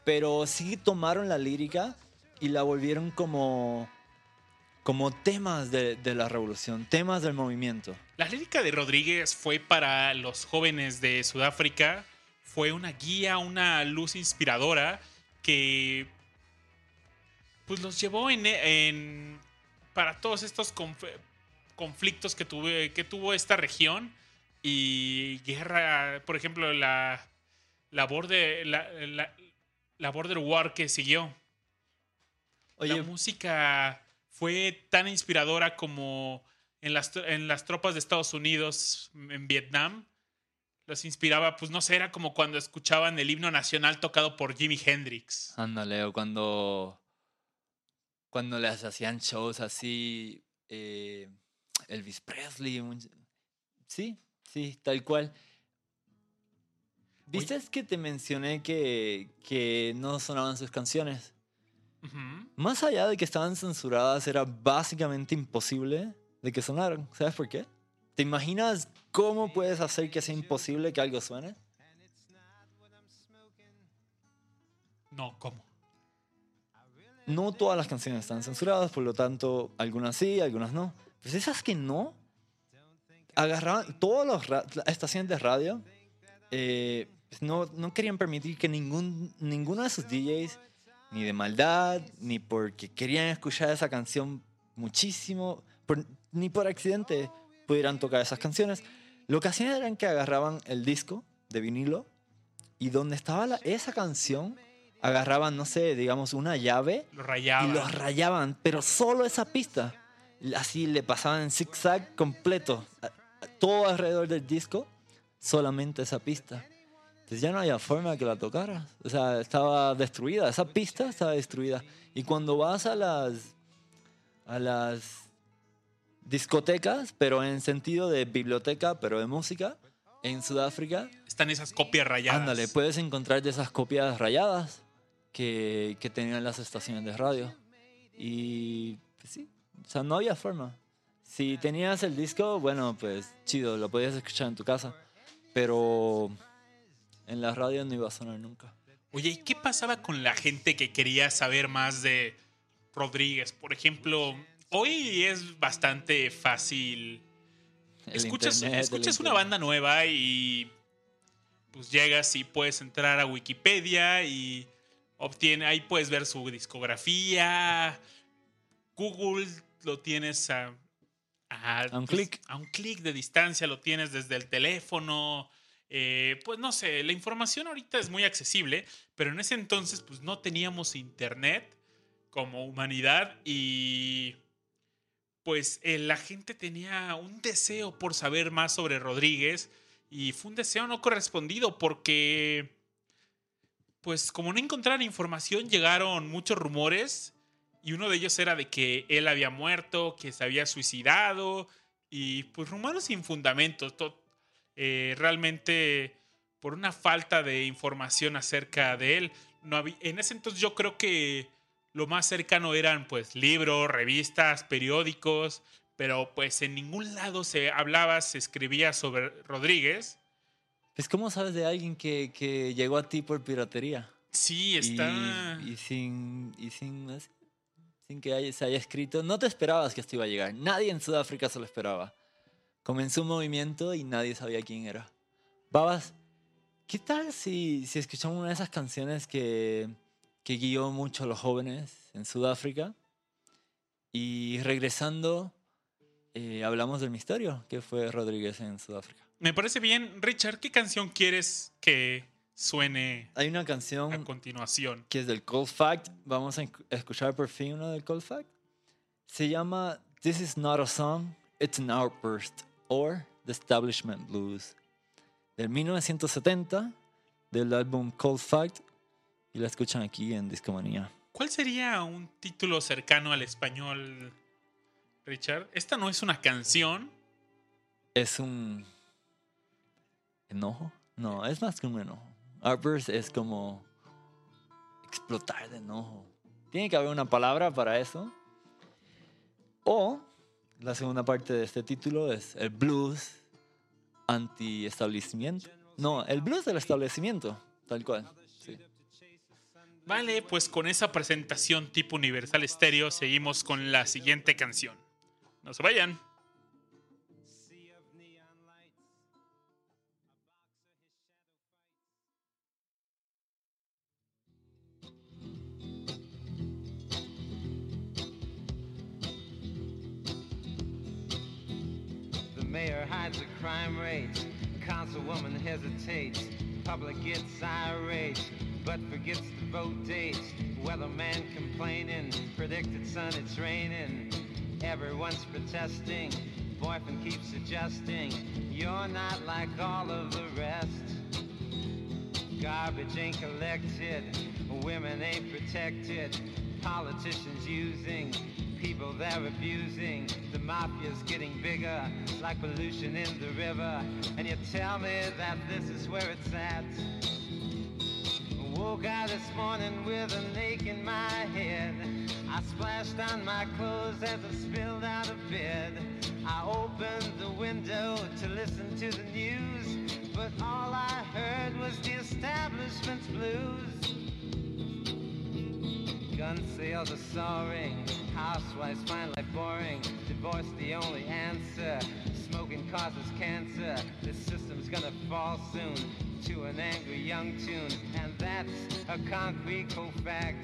Speaker 1: pero sí tomaron la lírica y la volvieron como, como temas de, la revolución, temas del movimiento.
Speaker 2: La lírica de Rodríguez fue para los jóvenes de Sudáfrica, fue una guía, una luz inspiradora que pues los llevó en, para todos estos conf- conflictos que, tuve, que tuvo esta región y guerra, por ejemplo, la, la, border, la, la- la Border War que siguió.
Speaker 1: Oye,
Speaker 2: la música fue tan inspiradora como en las, en las tropas de Estados Unidos en Vietnam. Los inspiraba, pues no sé, era como cuando escuchaban el himno nacional tocado por Jimi Hendrix.
Speaker 1: Ándale, o cuando, cuando les hacían shows así, eh, Elvis Presley, un- sí, sí, tal cual. ¿Viste que te mencioné que, que no sonaban sus canciones?
Speaker 2: Ujú.
Speaker 1: Más allá de que estaban censuradas, era básicamente imposible de que sonaran. ¿Sabes por qué? ¿Te imaginas cómo puedes hacer que sea imposible que algo suene?
Speaker 2: No, ¿cómo?
Speaker 1: no todas las canciones están censuradas, por lo tanto, algunas sí, algunas no. Pues esas que no, agarraban todas las estaciones de radio, eh, pues no, no querían permitir que ningún, ninguno de sus DJs, ni de maldad, ni porque querían escuchar esa canción muchísimo, por- ni por accidente pudieran tocar esas canciones. Lo que hacían era que agarraban el disco de vinilo y donde estaba la- esa canción, agarraban, no sé, digamos, una llave
Speaker 2: Lo rayaba.
Speaker 1: y los rayaban, pero solo esa pista. Así le pasaban en zigzag completo, todo alrededor del disco, solamente esa pista. Entonces ya no había forma que la tocaras. O sea, estaba destruida, esa pista estaba destruida. Y cuando vas a las, a las discotecas, pero en sentido de biblioteca, pero de música, en Sudáfrica,
Speaker 2: Están esas copias rayadas.
Speaker 1: Ándale, puedes encontrar de esas copias rayadas que, que tenían las estaciones de radio. Y pues sí, o sea, no había forma. Si tenías el disco, bueno, pues chido, lo podías escuchar en tu casa. Pero en la radio no iba a sonar nunca.
Speaker 2: Oye, ¿y qué pasaba con la gente que quería saber más de Rodríguez? Por ejemplo, hoy es bastante fácil.
Speaker 1: El
Speaker 2: Escuchas,
Speaker 1: internet,
Speaker 2: escuchas una banda nueva y pues llegas y puedes entrar a Wikipedia y obtiene, ahí puedes ver su discografía. Google lo tienes a, a,
Speaker 1: A un
Speaker 2: pues,
Speaker 1: clic.
Speaker 2: A un clic de distancia, lo tienes desde el teléfono. Eh, pues no sé, la información ahorita es muy accesible, pero en ese entonces pues no teníamos internet como humanidad y pues eh, la gente tenía un deseo por saber más sobre Rodríguez y fue un deseo no correspondido porque pues como no encontraron información llegaron muchos rumores y uno de ellos era de que él había muerto, que se había suicidado y pues rumores sin fundamento. To- eh, realmente por una falta de información acerca de él. No había, en ese entonces yo creo que lo más cercano eran pues libros, revistas, periódicos, pero pues en ningún lado se hablaba, se escribía sobre Rodríguez.
Speaker 1: Pues, ¿cómo sabes de alguien que, que llegó a ti por piratería?
Speaker 2: Sí,
Speaker 1: Y-
Speaker 2: está...
Speaker 1: Y, sin, y sin, sin que haya- se haya escrito. No te esperabas que esto iba a llegar. Nadie en Sudáfrica se lo esperaba. Comenzó un movimiento y nadie sabía quién era. Babas, ¿qué tal si, si escuchamos una de esas canciones que, que guió mucho a los jóvenes en Sudáfrica? Y regresando, eh, hablamos del misterio que fue Rodríguez en Sudáfrica.
Speaker 2: Me parece bien. Richard, ¿qué canción quieres que suene
Speaker 1: Hay una
Speaker 2: a
Speaker 1: canción
Speaker 2: continuación?
Speaker 1: que es del Cold Fact. Vamos a esc- escuchar por fin una del Cold Fact. Se llama This is not a song, it's an outburst or The Establishment Blues. Del 1970, del álbum Cold Fact. Y la escuchan aquí en Discomanía.
Speaker 2: ¿Cuál sería un título cercano al español, Richard? Esta no es una canción.
Speaker 1: Es un enojo. No, es más que un enojo. Outburst es como explotar de enojo. Tiene que haber una palabra para eso. O la segunda parte de este título es el blues anti-establecimiento. No, el blues del establecimiento, tal cual.
Speaker 2: Vale, pues con esa presentación tipo Universal Stereo seguimos con la siguiente canción. No se vayan.
Speaker 3: Mayor hides the crime rate. Councilwoman hesitates. Public gets irate, but forgets the vote date. Weatherman complaining. Predicted sun, it's raining. Everyone's protesting. Boyfriend keeps suggesting you're not like all of the rest. Garbage ain't collected, women ain't protected, politicians using people they're abusing. The mafia's getting bigger, like pollution in the river. And you tell me that this is where it's at. Woke out this morning with an ache in my head. I splashed on my clothes as I spilled out of bed. I opened the window to listen to the news, but all I heard was the establishment's blues. Gun sales are soaring, housewives find life boring, divorce the only answer, smoking causes cancer, this system's gonna fall soon to an angry young tune, and that's a concrete cold fact.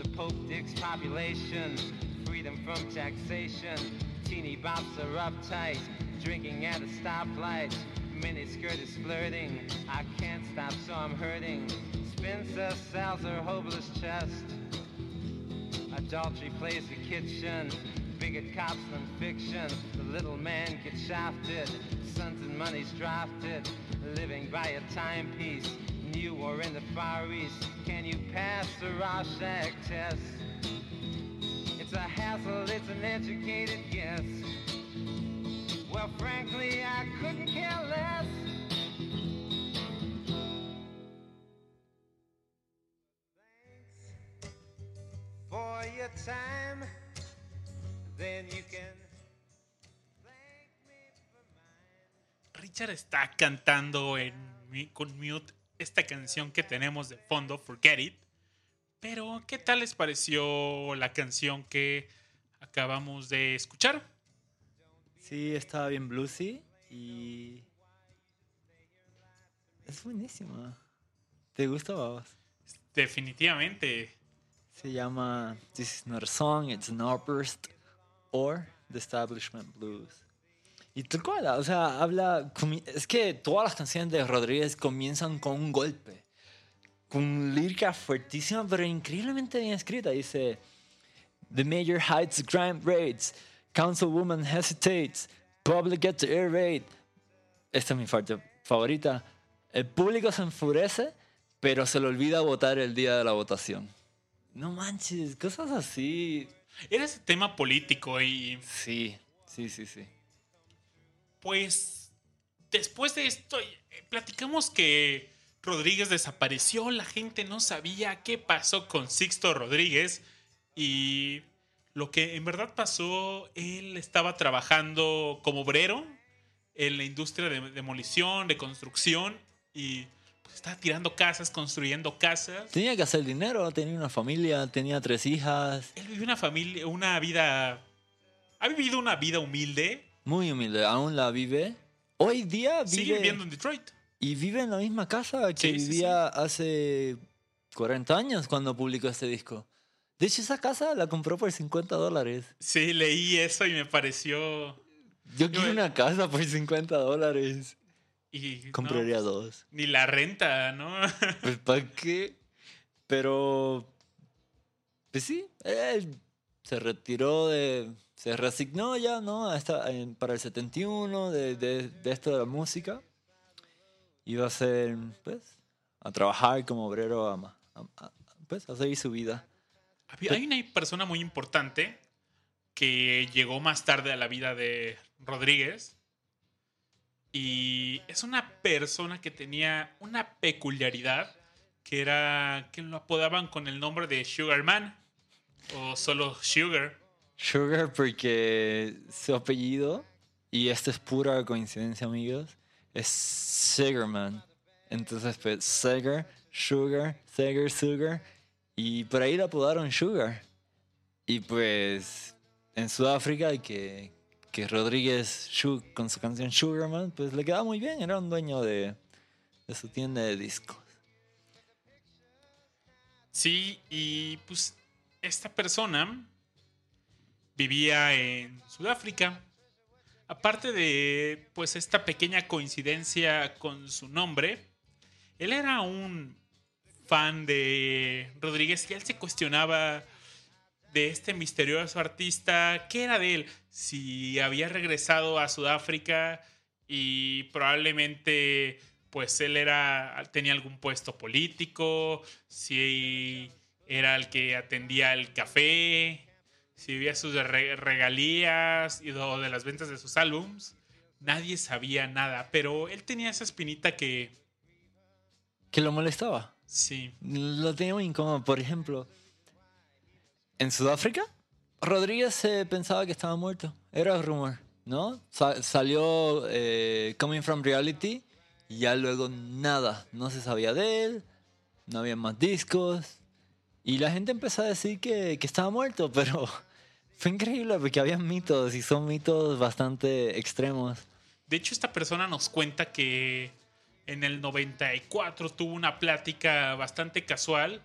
Speaker 3: The Pope digs population, freedom from taxation, teeny bops are uptight, drinking at a stoplight, miniskirt is flirting, I can't stop so I'm hurting, Spencer sells her hopeless chest. Adultery plays the kitchen. Bigger cops than fiction. The little man gets shafted. Sons and money's drafted. Living by a timepiece. New or in the Far East. Can you pass the Rorschach test? It's a hassle, it's an educated guess. Well, frankly, I couldn't care less. time, then you can me.
Speaker 2: Richard está cantando en, con mute esta canción que tenemos de fondo, Forget It. Pero, ¿qué tal les pareció la canción que acabamos de escuchar?
Speaker 1: Sí, estaba bien bluesy y. Es buenísima. ¿Te gusta, Babas?
Speaker 2: Definitivamente.
Speaker 1: Se llama This is not a song, it's an outburst or The Establishment Blues. Y tal cual, o sea, habla. Es que todas las canciones de Rodríguez comienzan con un golpe. Con lírica fuertísima, pero increíblemente bien escrita. Dice: The mayor hides crime rates, councilwoman hesitates, public gets irate. Esta es mi parte favorita. El público se enfurece, pero se le olvida votar el día de la votación. No manches, cosas así.
Speaker 2: Era ese tema político y
Speaker 1: Sí, sí, sí, sí.
Speaker 2: pues después de esto eh, platicamos que Rodríguez desapareció, la gente no sabía qué pasó con Sixto Rodríguez y lo que en verdad pasó, él estaba trabajando como obrero en la industria de demolición, de construcción y estaba tirando casas, construyendo casas.
Speaker 1: Tenía que hacer dinero, tenía una familia, tenía tres hijas.
Speaker 2: Él vivió una familia, una vida, ha vivido una vida humilde,
Speaker 1: Muy humilde, aún la vive. Hoy día
Speaker 2: sigue
Speaker 1: vive
Speaker 2: viviendo en Detroit.
Speaker 1: y vive en la misma casa que
Speaker 2: Sí, sí,
Speaker 1: vivía hace 40 años cuando publicó este disco. De hecho, esa casa la compró por 50 dólares.
Speaker 2: Sí, leí eso y me pareció
Speaker 1: Yo quiero una casa por 50 dólares.
Speaker 2: Y
Speaker 1: Compraría
Speaker 2: no,
Speaker 1: dos.
Speaker 2: Ni la renta, ¿no?
Speaker 1: Pues, ¿para qué? Pero. Pues sí, él se retiró de. Se resignó ya, ¿no? A esta- en- para el 71 de, de, de esto de la música. Iba a ser, pues, a trabajar como obrero, a, ma- a- a- pues, a seguir su vida.
Speaker 2: Hay una persona muy importante que llegó más tarde a la vida de Rodríguez. Y es una persona que tenía una peculiaridad que era que lo apodaban con el nombre de Sugar Man o solo Sugar.
Speaker 1: Sugar, porque su apellido, y esto es pura coincidencia, amigos, es Sugarman. Entonces, pues, Seger, Sugar, Seger, Sugar. Y por ahí le apodaron Sugar. Y pues, en Sudáfrica, que, que Rodríguez con su canción Sugarman, pues le quedaba muy bien. Era un dueño de, de su tienda de discos.
Speaker 2: Sí, y pues esta persona vivía en Sudáfrica. Aparte de pues esta pequeña coincidencia con su nombre, él era un fan de Rodríguez y él se cuestionaba de este misterioso artista, ¿qué era de él? Si había regresado a Sudáfrica y probablemente pues él era tenía algún puesto político, si era el que atendía el café, si vivía sus re- regalías y de las ventas de sus álbums. Nadie sabía nada, pero él tenía esa espinita que
Speaker 1: Que lo molestaba.
Speaker 2: sí,
Speaker 1: Lo tenía muy incómodo. Por ejemplo, en Sudáfrica, Rodríguez se pensaba que estaba muerto. Era rumor, ¿no? Sa- salió eh, Coming From Reality y ya luego nada. No se sabía de él, no había más discos. Y la gente empezó a decir que, que estaba muerto, pero fue increíble porque había mitos y son mitos bastante extremos.
Speaker 2: De hecho, esta persona nos cuenta que en el 94 tuvo una plática bastante casual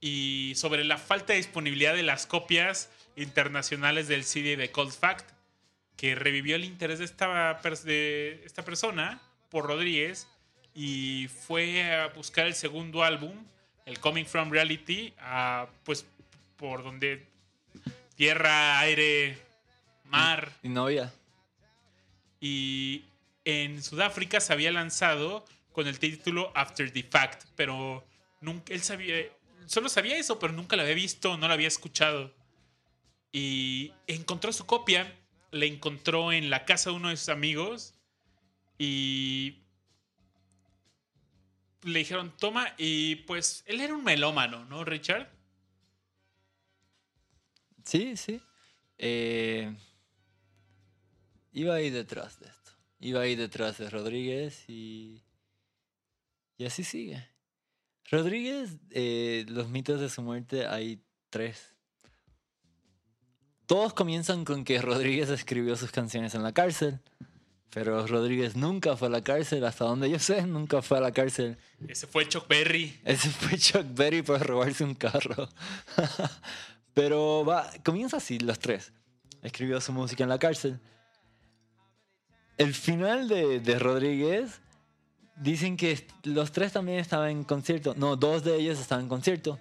Speaker 2: y sobre la falta de disponibilidad de las copias internacionales del CD de Cold Fact, que revivió el interés de esta, de esta persona por Rodríguez y fue a buscar el segundo álbum, el Coming From Reality, a, pues por donde tierra, aire, mar
Speaker 1: Y no había.
Speaker 2: y en Sudáfrica se había lanzado con el título After the Fact, pero nunca él sabía, solo sabía eso, pero nunca lo había visto, no lo había escuchado. Y encontró su copia, la encontró en la casa de uno de sus amigos y le dijeron, toma, y pues él era un melómano, ¿no, Richard?
Speaker 1: Sí, sí. Eh, iba ahí detrás de esto. iba ahí detrás de Rodríguez y, y así sigue. Rodríguez, eh, los mitos de su muerte hay tres. Todos comienzan con que Rodríguez escribió sus canciones en la cárcel, pero Rodríguez nunca fue a la cárcel, hasta donde yo sé, nunca fue a la cárcel.
Speaker 2: Ese fue Chuck Berry.
Speaker 1: Ese fue Chuck Berry por robarse un carro. pero va, comienza así, los tres. Escribió su música en la cárcel. El final de, de Rodríguez dicen que los tres también estaban en concierto. No, dos de ellos estaban en concierto.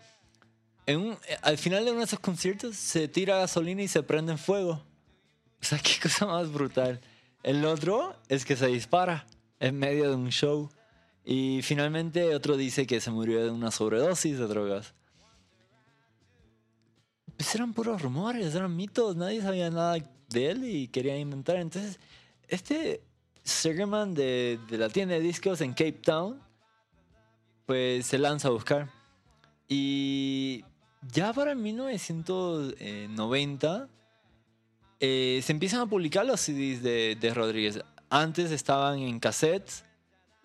Speaker 1: En un- eh, al final de uno de esos conciertos se tira gasolina y se prende en fuego. O sea, qué cosa más brutal. El otro es que se dispara en medio de un show. Y finalmente otro dice que se murió de una sobredosis de drogas. Pues eran puros rumores, eran mitos, nadie sabía nada de él y quería inventar. Entonces, este Sugarman de, de la tienda de discos en Cape Town, pues se lanza a buscar. Y ya para 1990 eh, se empiezan a publicar los CDs de, de Rodríguez. Antes estaban en cassettes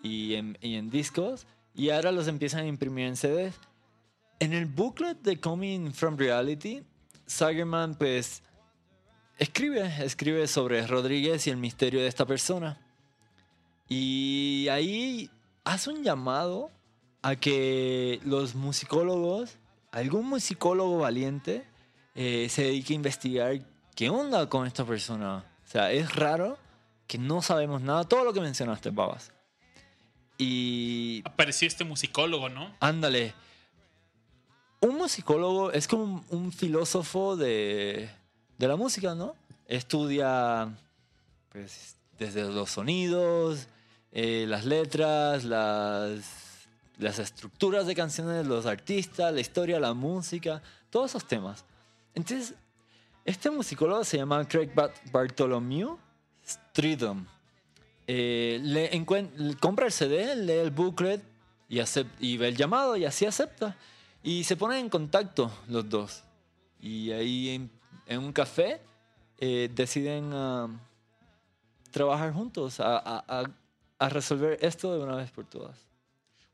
Speaker 1: y en, y en discos y ahora los empiezan a imprimir en CDs. En el booklet de Coming from Reality, Sagerman pues escribe, escribe sobre Rodríguez y el misterio de esta persona. Y ahí hace un llamado a que los musicólogos, algún musicólogo valiente, eh, se dedique a investigar qué onda con esta persona. O sea, es raro que no sabemos nada, todo lo que mencionaste, Babas. Y
Speaker 2: Apareció este musicólogo, ¿no?
Speaker 1: Ándale. Un musicólogo es como un, un filósofo de, de la música, ¿no? Estudia pues, desde los sonidos, eh, las letras, las, las estructuras de canciones los artistas, la historia, la música, todos esos temas. Entonces, este musicólogo se llama Craig Bart- Bartholomew Streatham. Eh, compra el CD, lee el booklet y, y ve el llamado y así acepta. Y se ponen en contacto los dos. Y ahí en, un café eh, deciden ah, trabajar juntos a- a resolver esto de una vez por todas.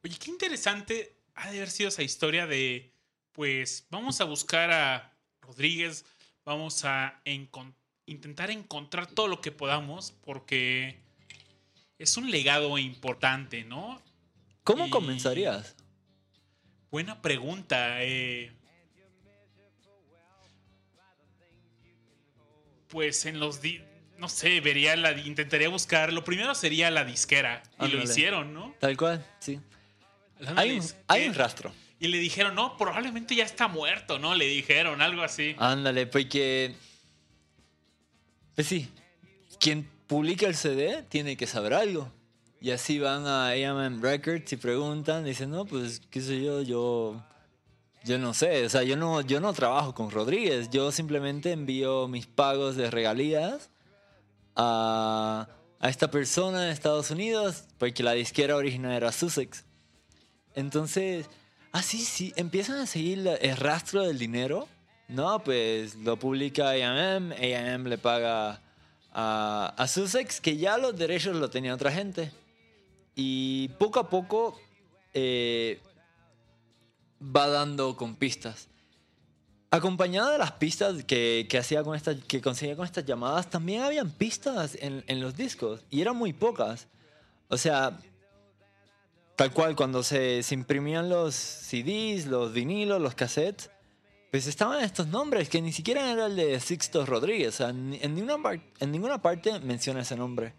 Speaker 2: Oye, qué interesante ha de haber sido esa historia de, pues, vamos a buscar a Rodríguez, vamos a intentar encontrar todo lo que podamos, porque es un legado importante, ¿no?
Speaker 1: ¿Cómo
Speaker 2: Y-
Speaker 1: comenzarías?
Speaker 2: Buena pregunta. eh. Pues en los... di- no sé, vería la... Intentaría buscar... Lo primero sería la disquera. Y lo
Speaker 1: Ándale.
Speaker 2: hicieron, ¿no?
Speaker 1: Tal cual, sí. Hay hay un rastro.
Speaker 2: Y le dijeron, no, probablemente ya está muerto, ¿no? Le dijeron algo así.
Speaker 1: Ándale, porque. Pues sí, quien publica el CD tiene que saber algo. Y así van a AM Records y preguntan, dicen, no, pues qué sé yo, yo. Yo no sé, o sea, yo no, yo no trabajo con Rodríguez, yo simplemente envío mis pagos de regalías a, esta persona en Estados Unidos, porque la disquera original era Sussex. Entonces, así sí, empiezan a seguir el rastro del dinero. No, pues lo publica AM, AM le paga a, a Sussex, que ya los derechos lo tenía otra gente. Y poco a poco eh, va dando con pistas. Acompañado de las pistas que, que hacía con estas, que conseguía con estas llamadas, también habían pistas en, los discos y eran muy pocas. O sea, tal cual cuando se, imprimían los CDs, los vinilos, los cassettes, pues estaban estos nombres que ni siquiera era el de Sixto Rodríguez. O sea, en ninguna, en ninguna parte menciona ese nombre.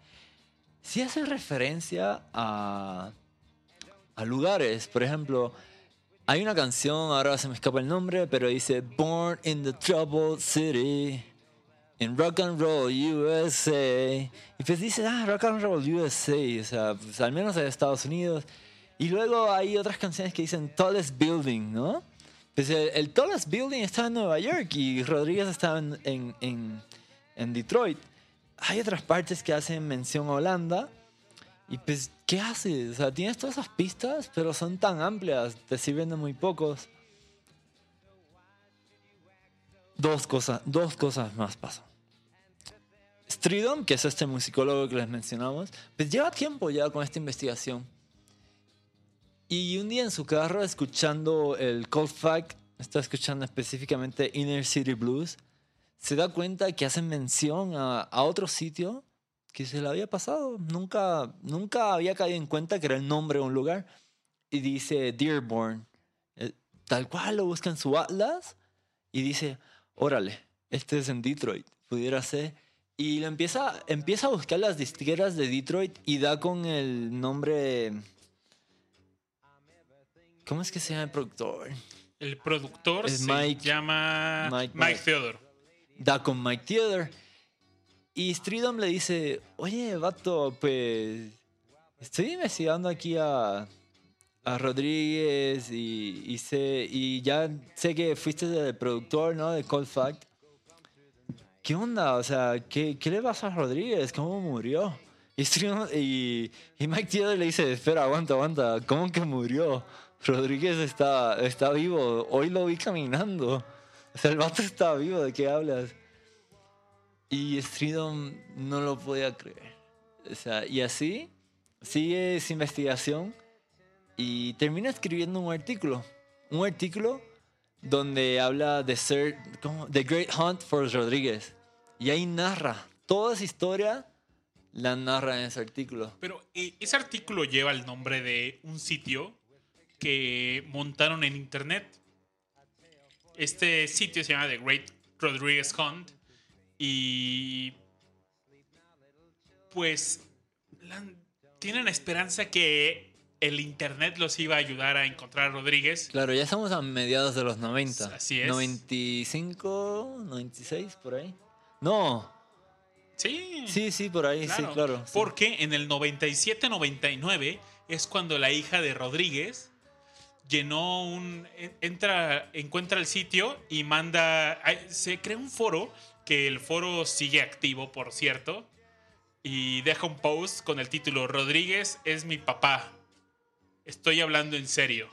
Speaker 1: Sí hace referencia a, a lugares. Por ejemplo, hay una canción, ahora se me escapa el nombre, pero dice Born in the Troubled City. In Rock and Roll USA. Y pues dice, ah, Rock and Roll USA. O sea, pues al menos en Estados Unidos. Y luego hay otras canciones que dicen Tallest Building, ¿no? Pues el, el Tallest Building estaba en Nueva York y Rodríguez estaba en, en, en- en Detroit. Hay otras partes que hacen mención a Holanda. Y pues, ¿qué haces? O sea, tienes todas esas pistas, pero son tan amplias, te sirven de muy pocos. Dos cosas, dos cosas más pasan. Stridom, que es este musicólogo que les mencionamos, pues lleva tiempo ya con esta investigación. Y un día en su carro, escuchando el Cold Fact, está escuchando específicamente Inner City Blues, se da cuenta que hacen mención a, a otro sitio que se le había pasado. Nunca, nunca había caído en cuenta que era el nombre de un lugar. Y dice Dearborn. Eh, Tal cual lo busca en su atlas y dice, órale, este es en Detroit, pudiera ser. Y lo empieza, empieza a buscar las disqueras de Detroit y da con el nombre... ¿Cómo es que se llama el productor?
Speaker 2: El productor
Speaker 1: Es
Speaker 2: se
Speaker 1: Mike-
Speaker 2: llama
Speaker 1: Mike-
Speaker 2: Mike,
Speaker 1: Mike.
Speaker 2: Theodore.
Speaker 1: da con Mike Theodore. Y Stridom le dice, oye, vato, pues estoy investigando aquí a, a Rodríguez y, y sé, y ya sé que fuiste el productor, ¿no? De Cold Fact. ¿Qué onda? O sea, ¿qué, le pasa a Rodríguez? ¿Cómo murió? Y, Stridom- y Mike Theodore le dice, espera, aguanta, aguanta, ¿cómo que murió? Rodríguez está, está vivo, hoy lo vi caminando. O sea, el vato está vivo, ¿de qué hablas? Y Stridom no lo podía creer. O sea, y así sigue su investigación y termina escribiendo un artículo. Un artículo donde habla de ser. The Great Hunt for Rodríguez. Y ahí narra toda esa historia, la narra en ese artículo.
Speaker 2: Pero ese artículo lleva el nombre de un sitio que montaron en internet. Este sitio se llama The Great Rodriguez Hunt. Y. Pues. la- tienen esperanza que el internet los iba a ayudar a encontrar a Rodríguez.
Speaker 1: Claro, ya estamos a mediados de los 90.
Speaker 2: Así es.
Speaker 1: 95, 96, por ahí. No,
Speaker 2: Sí.
Speaker 1: sí, sí, por ahí, sí, claro. sí.
Speaker 2: Porque en el 97-99 es cuando la hija de Rodríguez llenó un. en- entra, encuentra el sitio y manda. Se crea un foro, que el foro sigue activo, por cierto. Y deja un post con el título: Rodríguez es mi papá. Estoy hablando en serio.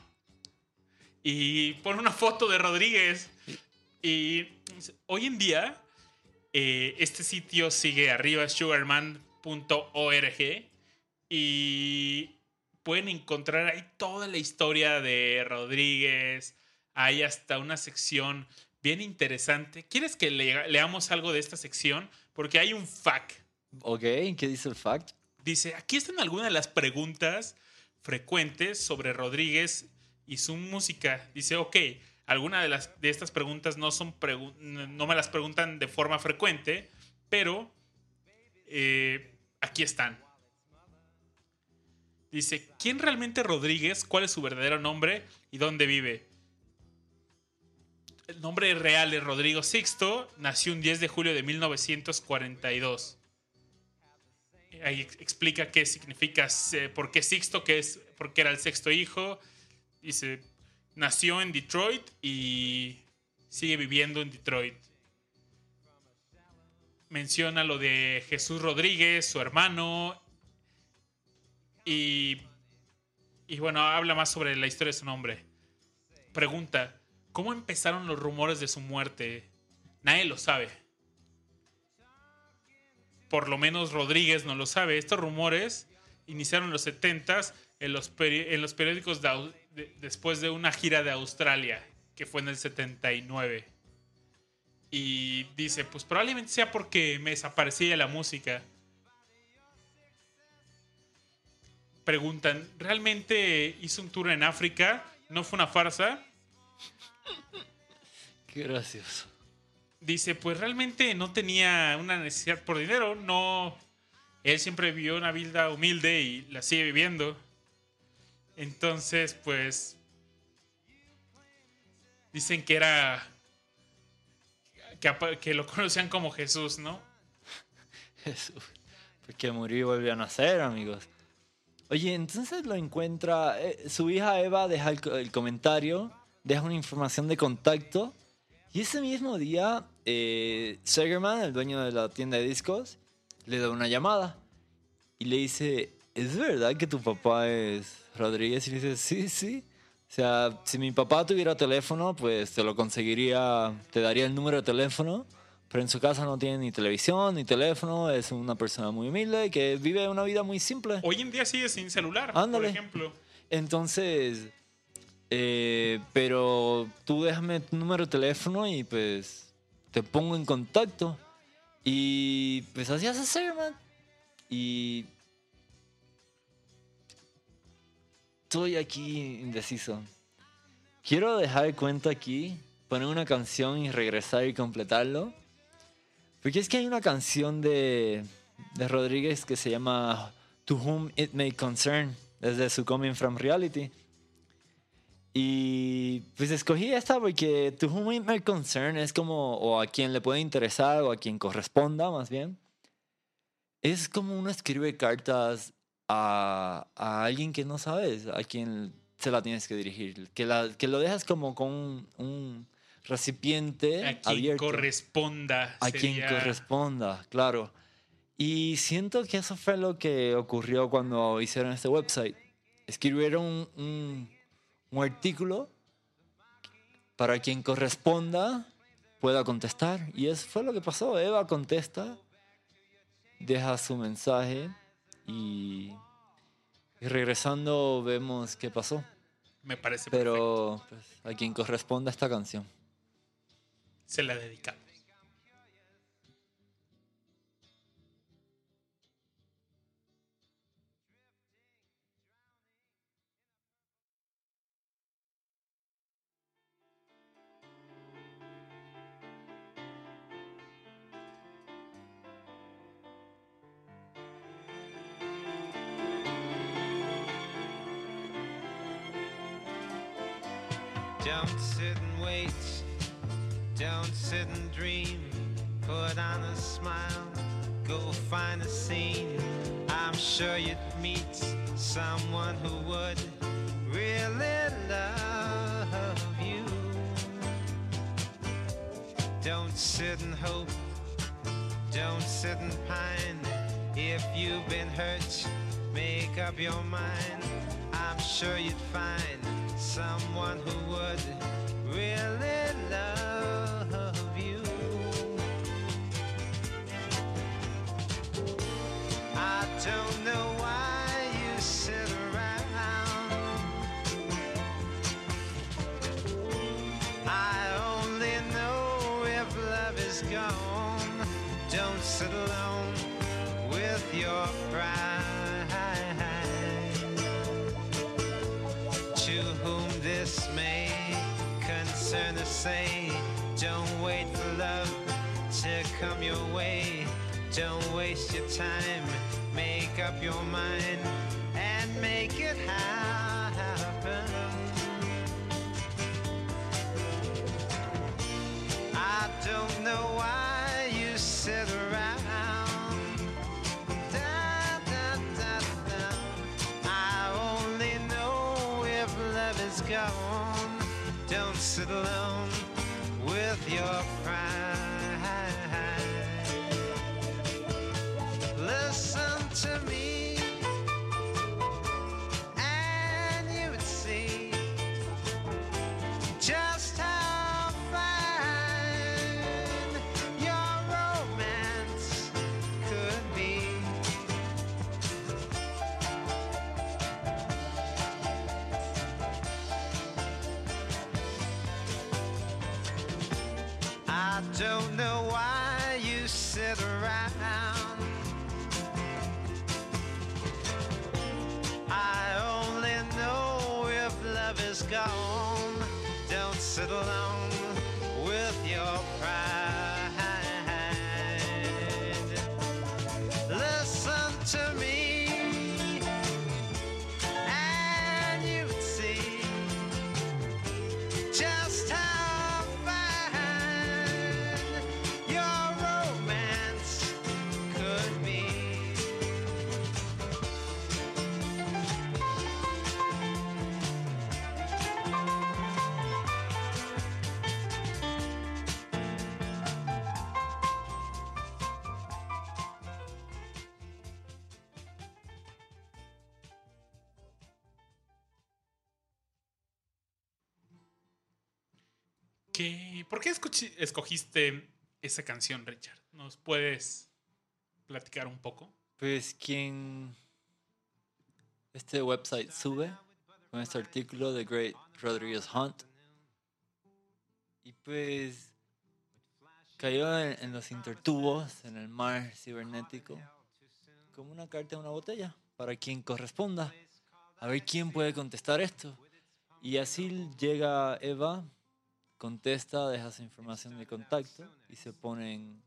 Speaker 2: Y pone una foto de Rodríguez. Y hoy en día, eh, este sitio sigue arriba, sugarman.org. Y pueden encontrar ahí toda la historia de Rodríguez. Hay hasta una sección bien interesante. ¿Quieres que le- leamos algo de esta sección? Porque hay un fact.
Speaker 1: Ok, ¿qué dice el fact?
Speaker 2: Dice, aquí están algunas de las preguntas frecuentes sobre Rodríguez y su música. Dice, ok, algunas de, las, de estas preguntas no, son pregu- no me las preguntan de forma frecuente, pero eh, aquí están. Dice, ¿quién realmente es Rodríguez? ¿Cuál es su verdadero nombre? ¿Y dónde vive? El nombre real es Rodrigo Sixto. Nació un 10 de julio de 1942 ahí ex- explica qué significa, eh, por qué Sixto, que es, porque era el sexto hijo. Dice, nació en Detroit y sigue viviendo en Detroit. Menciona lo de Jesús Rodríguez, su hermano. Y, y bueno, habla más sobre la historia de su nombre. Pregunta, ¿cómo empezaron los rumores de su muerte? Nadie lo sabe por lo menos Rodríguez no lo sabe. Estos rumores iniciaron en los 70s en los, periódicos después de una gira de Australia, que fue en el 79. Y dice, pues probablemente sea porque me desaparecía de la música. Preguntan, ¿realmente hizo un tour en África? ¿No fue una farsa?
Speaker 1: Qué gracioso.
Speaker 2: Dice, pues realmente no tenía una necesidad por dinero, no. Él siempre vivió una vida humilde y la sigue viviendo. Entonces, pues. Dicen que era. Que, lo conocían como Jesús, ¿no?
Speaker 1: Jesús. Porque murió y volvió a nacer, amigos. Oye, entonces lo encuentra. eh, su hija Eva deja el comentario, deja una información de contacto. Y ese mismo día, eh, Segerman, el dueño de la tienda de discos, le da una llamada. Y le dice: ¿Es verdad que tu papá es Rodríguez? Y le dice: Sí, sí. O sea, si mi papá tuviera teléfono, pues te lo conseguiría, te daría el número de teléfono pero en su casa no tiene ni televisión ni teléfono, es una persona muy humilde que vive una vida muy simple.
Speaker 2: Hoy en día sigue sin celular,
Speaker 1: Ándale.
Speaker 2: por ejemplo.
Speaker 1: Entonces, eh, pero tú déjame tu número de teléfono y pues te pongo en contacto. Y pues así hace ser, man. Y estoy aquí indeciso. Quiero dejar cuenta aquí, poner una canción y regresar y completarlo. Porque es que hay una canción de, de Rodríguez que se llama To Whom It May Concern, desde su Coming From Reality. Y pues escogí esta porque To Whom It May Concern es como, o a quien le puede interesar, o a quien corresponda más bien. Es como uno escribe cartas a, a alguien que no sabes, a quien se la tienes que dirigir. Que, la, que lo dejas como con un, un recipiente
Speaker 2: A quien
Speaker 1: abierto.
Speaker 2: corresponda.
Speaker 1: A quien
Speaker 2: sería-
Speaker 1: corresponda, claro. Y siento que eso fue lo que ocurrió cuando hicieron este website. Escribieron un, un- un artículo para quien corresponda pueda contestar. Y eso fue lo que pasó. Eva contesta, deja su mensaje y, y regresando vemos qué pasó.
Speaker 2: Me parece perfecto.
Speaker 1: Pero pues, a quien corresponda esta canción.
Speaker 2: Se la dedicamos.
Speaker 3: Don't sit and wait. Don't sit and dream. Put on a smile. Go find a scene. I'm sure you'd meet someone who would really love you. Don't sit and hope. Don't sit and pine. If you've been hurt, make up your mind. I'm sure you'd find someone who would really love time, make up your mind and make it happen. I don't know why you sit around. Da, da, da, da. I only know if love is gone. Don't sit alone with your
Speaker 2: escogiste esa canción, Richard? ¿Nos puedes platicar un poco?
Speaker 1: Pues quien este website sube con este artículo de Great Rodriguez Hunt. Y pues cayó en, los intertubos, en el mar cibernético, como una carta en una botella, para quien corresponda. A ver quién puede contestar esto. Y así llega Eva, contesta, deja su información de contacto y se ponen.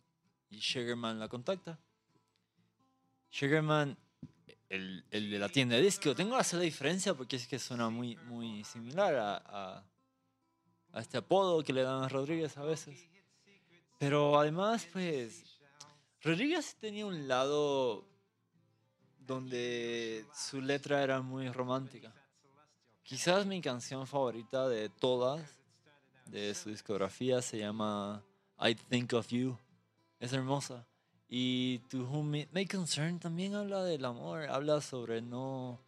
Speaker 1: Y Sugarman la contacta. Sugarman, el, el de la tienda de disco, tengo que hacer la diferencia porque es que suena muy, muy similar a, a, a este apodo que le dan a Rodríguez a veces. Pero además, pues, Rodríguez tenía un lado donde su letra era muy romántica. Quizás mi canción favorita de todas, de su discografía, se llama I Think of You. Es hermosa. Y To Whom It May Concern también habla del amor, habla sobre no,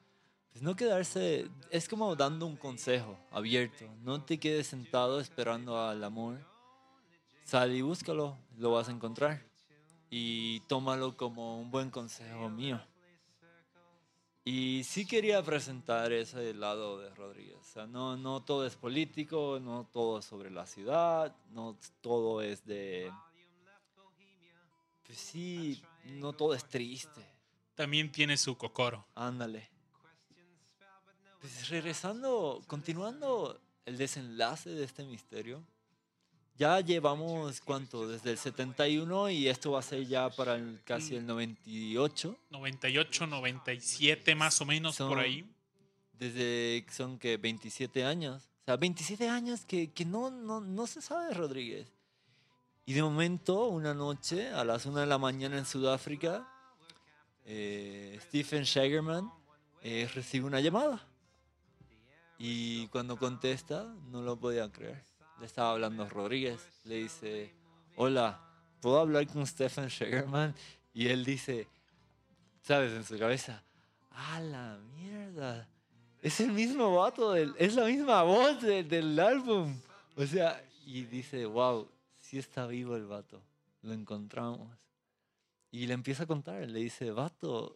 Speaker 1: pues no quedarse, es como dando un consejo abierto. No te quedes sentado esperando al amor. Sal y búscalo, lo vas a encontrar. Y tómalo como un buen consejo mío. Y sí quería presentar ese lado de Rodríguez. O sea, no, no todo es político, no todo es sobre la ciudad, no todo es de... Pues sí, no todo es triste.
Speaker 2: También tiene su cocoro.
Speaker 1: Ándale. Pues regresando, continuando el desenlace de este misterio. Ya llevamos, ¿cuánto? Desde el 71 y esto va a ser ya para el, casi el 98.
Speaker 2: 98, 97 más o menos
Speaker 1: Son-
Speaker 2: por ahí.
Speaker 1: Desde son que 27 años. O sea, 27 años que, que no, no, no se sabe Rodríguez. Y de momento, una noche, a las 1 de la mañana en Sudáfrica, eh, Stephen Shagerman eh, recibe una llamada. Y cuando contesta, no lo podía creer. Le estaba hablando Rodríguez. Le dice, hola, ¿puedo hablar con Stephen Shagerman? Y él dice, ¿sabes? En su cabeza, ¡ah, la mierda! Es el mismo vato, del- es la misma voz de- del álbum. O sea, y dice, wow, sí está vivo el vato. Lo encontramos. Y le empieza a contar, le dice, vato,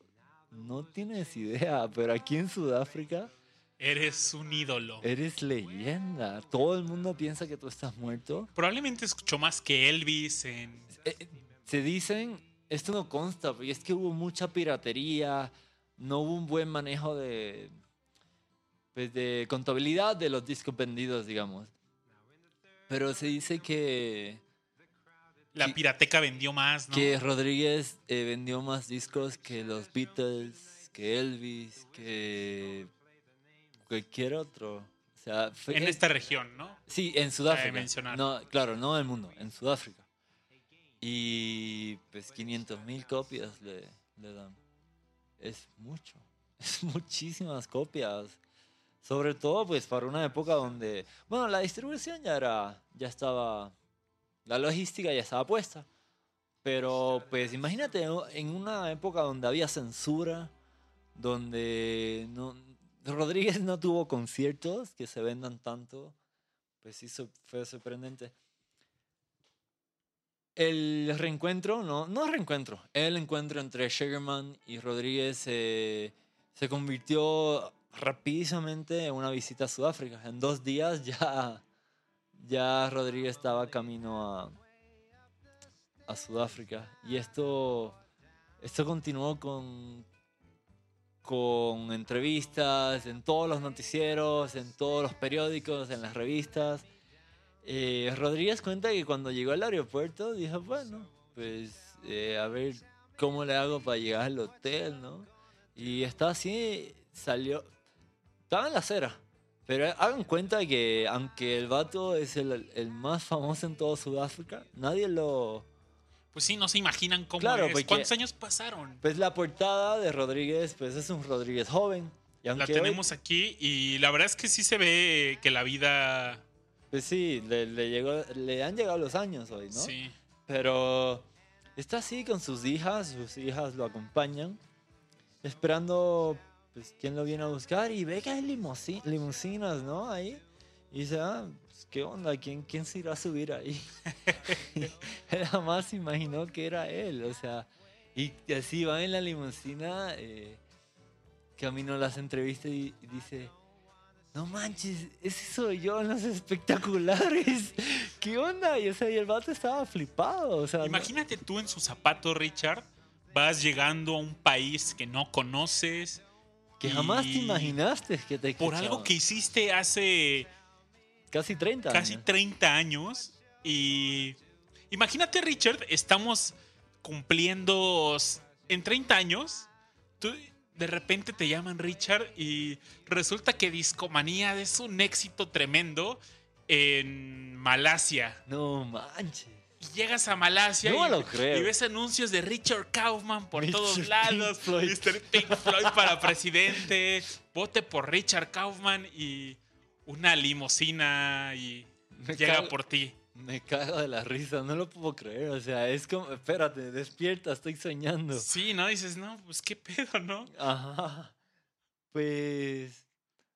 Speaker 1: no tienes idea, pero aquí en Sudáfrica
Speaker 2: Eres un ídolo.
Speaker 1: eres leyenda. Todo el mundo piensa que tú estás muerto.
Speaker 2: Probablemente escuchó más que Elvis en...
Speaker 1: Eh, eh, se dicen, esto no consta, pero es que hubo mucha piratería, no hubo un buen manejo de, pues, de contabilidad de los discos vendidos, digamos. Pero se dice que,
Speaker 2: La pirateca vendió más, ¿no?
Speaker 1: que Rodríguez eh, vendió más discos que los Beatles, que Elvis, que cualquier otro. O sea, fue-
Speaker 2: En
Speaker 1: es-
Speaker 2: esta región, ¿no?
Speaker 1: Sí, en Sudáfrica. No, claro, no en el mundo, en Sudáfrica. Y pues 500 mil copias le, le dan. Es mucho, es muchísimas copias. Sobre todo pues para una época donde, bueno, la distribución ya era, ya estaba, la logística ya estaba puesta. Pero pues imagínate en una época donde había censura, donde no, Rodríguez no tuvo conciertos que se vendan tanto, pues sí fue sorprendente. El reencuentro, no, no reencuentro, el encuentro entre Sugarman y Rodríguez se convirtió rapidísimamente en una visita a Sudáfrica. En dos días ya, ya Rodríguez estaba camino a, a Sudáfrica. Y esto, esto continuó con, con entrevistas en todos los noticieros, en todos los periódicos, en las revistas. Eh, Rodríguez cuenta que cuando llegó al aeropuerto dijo, bueno, pues eh, a ver cómo le hago para llegar al hotel, ¿no? Y estaba así, salió, estaba en la acera. Pero hagan cuenta que aunque el vato es el, el más famoso en todo Sudáfrica, nadie lo...
Speaker 2: Pues sí, no se imaginan cómo
Speaker 1: Claro,
Speaker 2: es.
Speaker 1: porque-
Speaker 2: ¿Cuántos años pasaron?
Speaker 1: Pues la portada de Rodríguez, pues es un Rodríguez joven. Y
Speaker 2: La
Speaker 1: hoy-
Speaker 2: tenemos aquí y la verdad es que sí se ve que la vida...
Speaker 1: Pues sí, le, le llegó, le han llegado los años hoy, ¿no?
Speaker 2: Sí.
Speaker 1: Pero está así con sus hijas, sus hijas lo acompañan, esperando pues quién lo viene a buscar y ve que hay limusi- limusinas, ¿no? Ahí. Y dice, ah, pues, ¿qué onda? ¿Quién, ¿Quién se irá a subir ahí? él jamás imaginó que era él, o sea, y así va en la limusina, eh, camino a las entrevistas y, dice, no manches, ese soy yo en los espectaculares. ¿Qué onda? Y, o sea, y el vato estaba flipado. O sea, no-
Speaker 2: Imagínate tú en sus zapatos, Richard. Vas llegando a un país que no conoces.
Speaker 1: que jamás te imaginaste que te
Speaker 2: Por algo
Speaker 1: escuchaban.
Speaker 2: que hiciste hace
Speaker 1: Casi 30
Speaker 2: casi
Speaker 1: años.
Speaker 2: 30 años. Y imagínate, Richard, estamos cumpliendo en 30 años. Tú de repente te llaman Richard y resulta que Discomanía es un éxito tremendo en Malasia.
Speaker 1: No manches.
Speaker 2: Y llegas a Malasia
Speaker 1: No
Speaker 2: y,
Speaker 1: lo creo.
Speaker 2: y ves anuncios de Richard Kaufman por
Speaker 1: Mr.
Speaker 2: todos
Speaker 1: Pink
Speaker 2: lados.
Speaker 1: Floyd.
Speaker 2: Mr. Pink Floyd para presidente. Vote por Richard Kaufman y una limusina y
Speaker 1: Me
Speaker 2: llega
Speaker 1: cago-
Speaker 2: por ti.
Speaker 1: Me cago de la risa, no lo puedo creer. O sea, es como, espérate, despierta, estoy soñando.
Speaker 2: Sí, ¿no? Dices, no, pues qué pedo, ¿no?
Speaker 1: Ajá. Pues.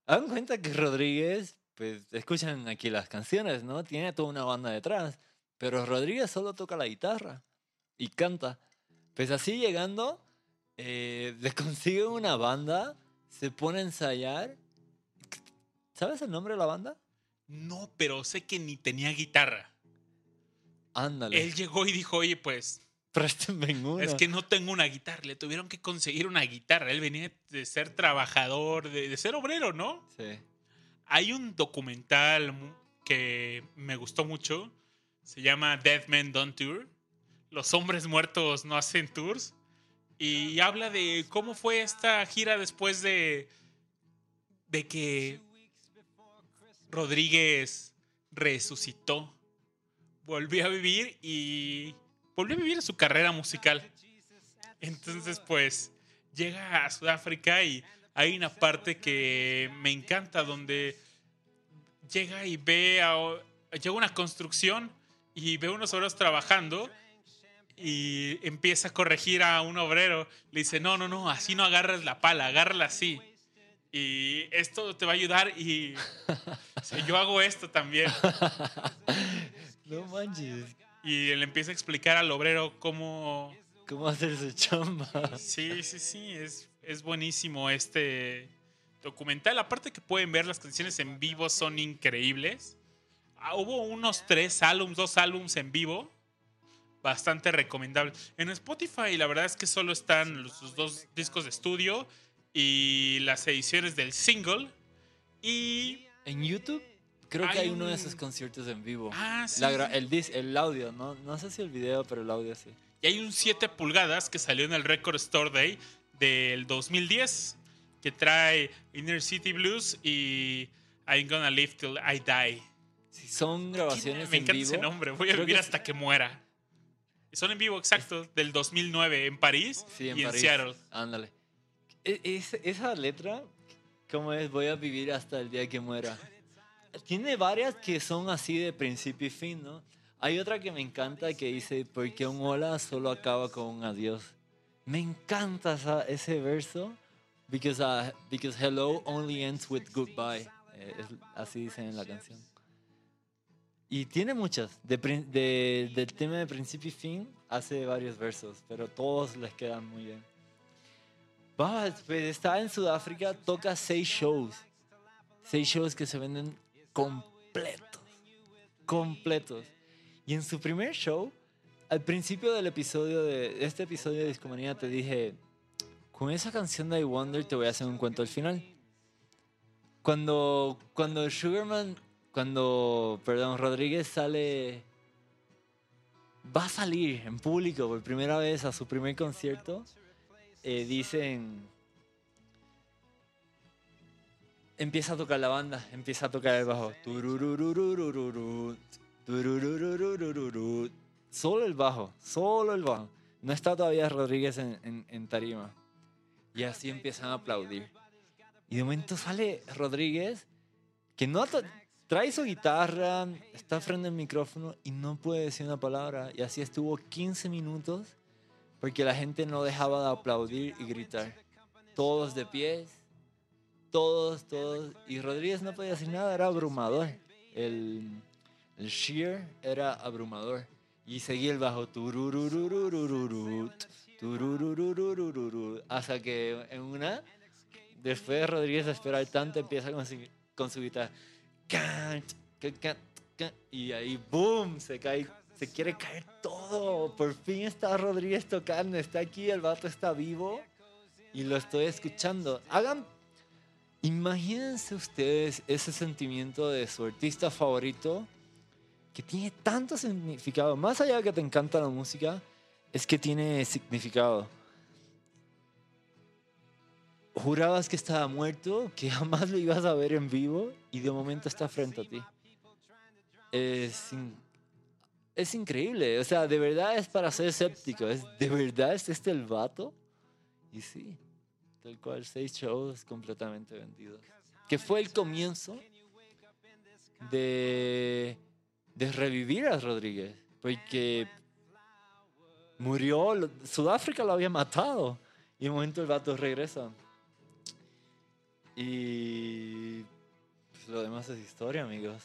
Speaker 1: Hagan cuenta que Rodríguez, pues escuchan aquí las canciones, ¿no? Tiene toda una banda detrás. Pero Rodríguez solo toca la guitarra y canta. Pues así llegando, eh, le consigue una banda, se pone a ensayar. ¿Sabes el nombre de la banda?
Speaker 2: No, pero sé que ni tenía guitarra.
Speaker 1: Ándale.
Speaker 2: Él llegó y dijo, oye, pues,
Speaker 1: Préstame una.
Speaker 2: es que no tengo una guitarra. Le tuvieron que conseguir una guitarra. Él venía de ser trabajador, de, de ser obrero, ¿no?
Speaker 1: Sí.
Speaker 2: Hay un documental que me gustó mucho. Se llama Dead Men Don't Tour. Los hombres muertos no hacen tours. Y habla de cómo fue esta gira después de, de que Rodríguez resucitó. Volvió a vivir y volvió a vivir su carrera musical. Entonces, pues, llega a Sudáfrica y hay una parte que me encanta donde llega y ve a, llega una construcción y ve unos obreros trabajando y empieza a corregir a un obrero. Le dice, no, no, no, así no agarras la pala, agárrala así. Y esto te va a ayudar y yo hago esto también.
Speaker 1: No manches.
Speaker 2: Y le empieza a explicar al obrero cómo...
Speaker 1: ¿Cómo hacer su chamba?
Speaker 2: Sí, sí, sí, es, es buenísimo este documental. Aparte que pueden ver las canciones en vivo, son increíbles. Ah, hubo unos tres álbums, dos álbums en vivo. Bastante recomendable. En Spotify la verdad es que solo están los, sus dos discos de estudio y las ediciones del single. Y...
Speaker 1: En YouTube creo que
Speaker 2: Hay
Speaker 1: uno de esos conciertos en vivo.
Speaker 2: Ah, sí.
Speaker 1: La el, audio, ¿no? No sé si el video, pero el audio sí.
Speaker 2: Y hay un 7 pulgadas que salió en el Record Store Day del 2010 que trae Inner City Blues y I'm Gonna Live Till I Die.
Speaker 1: Son grabaciones
Speaker 2: Me
Speaker 1: en
Speaker 2: encanta
Speaker 1: vivo.
Speaker 2: ese nombre, voy a
Speaker 1: creo
Speaker 2: vivir
Speaker 1: que
Speaker 2: hasta que muera. Son en vivo, exacto, del 2009 en París
Speaker 1: Sí, en
Speaker 2: y en
Speaker 1: París.
Speaker 2: Seattle.
Speaker 1: Ándale. E- es- esa letra, ¿cómo es? Voy a vivir hasta el día que muera. Tiene varias que son así de principio y fin, ¿no? Hay otra que me encanta que dice, porque un hola solo acaba con un adiós. Me encanta esa- ese verso. Because, uh, because hello only ends with goodbye. Eh, es- así dicen en la canción. Y tiene muchas. De, de- del tema de principio y fin hace varios versos, pero todos les quedan muy bien. Va, pues está en Sudáfrica, toca seis shows. Seis shows que se venden completos. Completos. Y en su primer show, al principio del episodio de este episodio de Discomanía, te dije: Con esa canción de I Wonder te voy a hacer un cuento al final. Cuando, cuando Sugarman, cuando, perdón, Rodríguez sale, va a salir en público por primera vez a su primer concierto, eh, dicen, empieza a tocar la banda, empieza a tocar el bajo. Solo el bajo, solo el bajo. No está todavía Rodríguez en, en- en tarima. Y así empiezan a aplaudir. Y de momento sale Rodríguez, que no trae su guitarra, está frente al micrófono y no puede decir una palabra. Y así estuvo 15 minutos porque la gente no dejaba de aplaudir y gritar. Todos de pies, todos, todos. Y Rodríguez no podía decir nada, era abrumador. El, el shear era abrumador. Y seguía el bajo. Hasta que en una, después de Rodríguez esperar tanto, empieza con su, guitarra. Y ahí, ¡boom! Se cae, se quiere caer todo. Por fin está Rodríguez tocando, está aquí, el vato está vivo y lo estoy escuchando. Hagan, imagínense ustedes ese sentimiento de su artista favorito que tiene tanto significado. Más allá de que te encanta la música, es que tiene significado. Jurabas que estaba muerto, que jamás lo ibas a ver en vivo y de momento está frente a ti. Es, es increíble, o sea, de verdad es para ser escéptico. Es, ¿De verdad es este el vato? Y sí, tal cual, seis shows completamente vendidos. Que fue el comienzo de, de revivir a Rodríguez, porque murió, Sudáfrica lo había matado, y de momento el vato regresa. Y pues, lo demás es historia, amigos.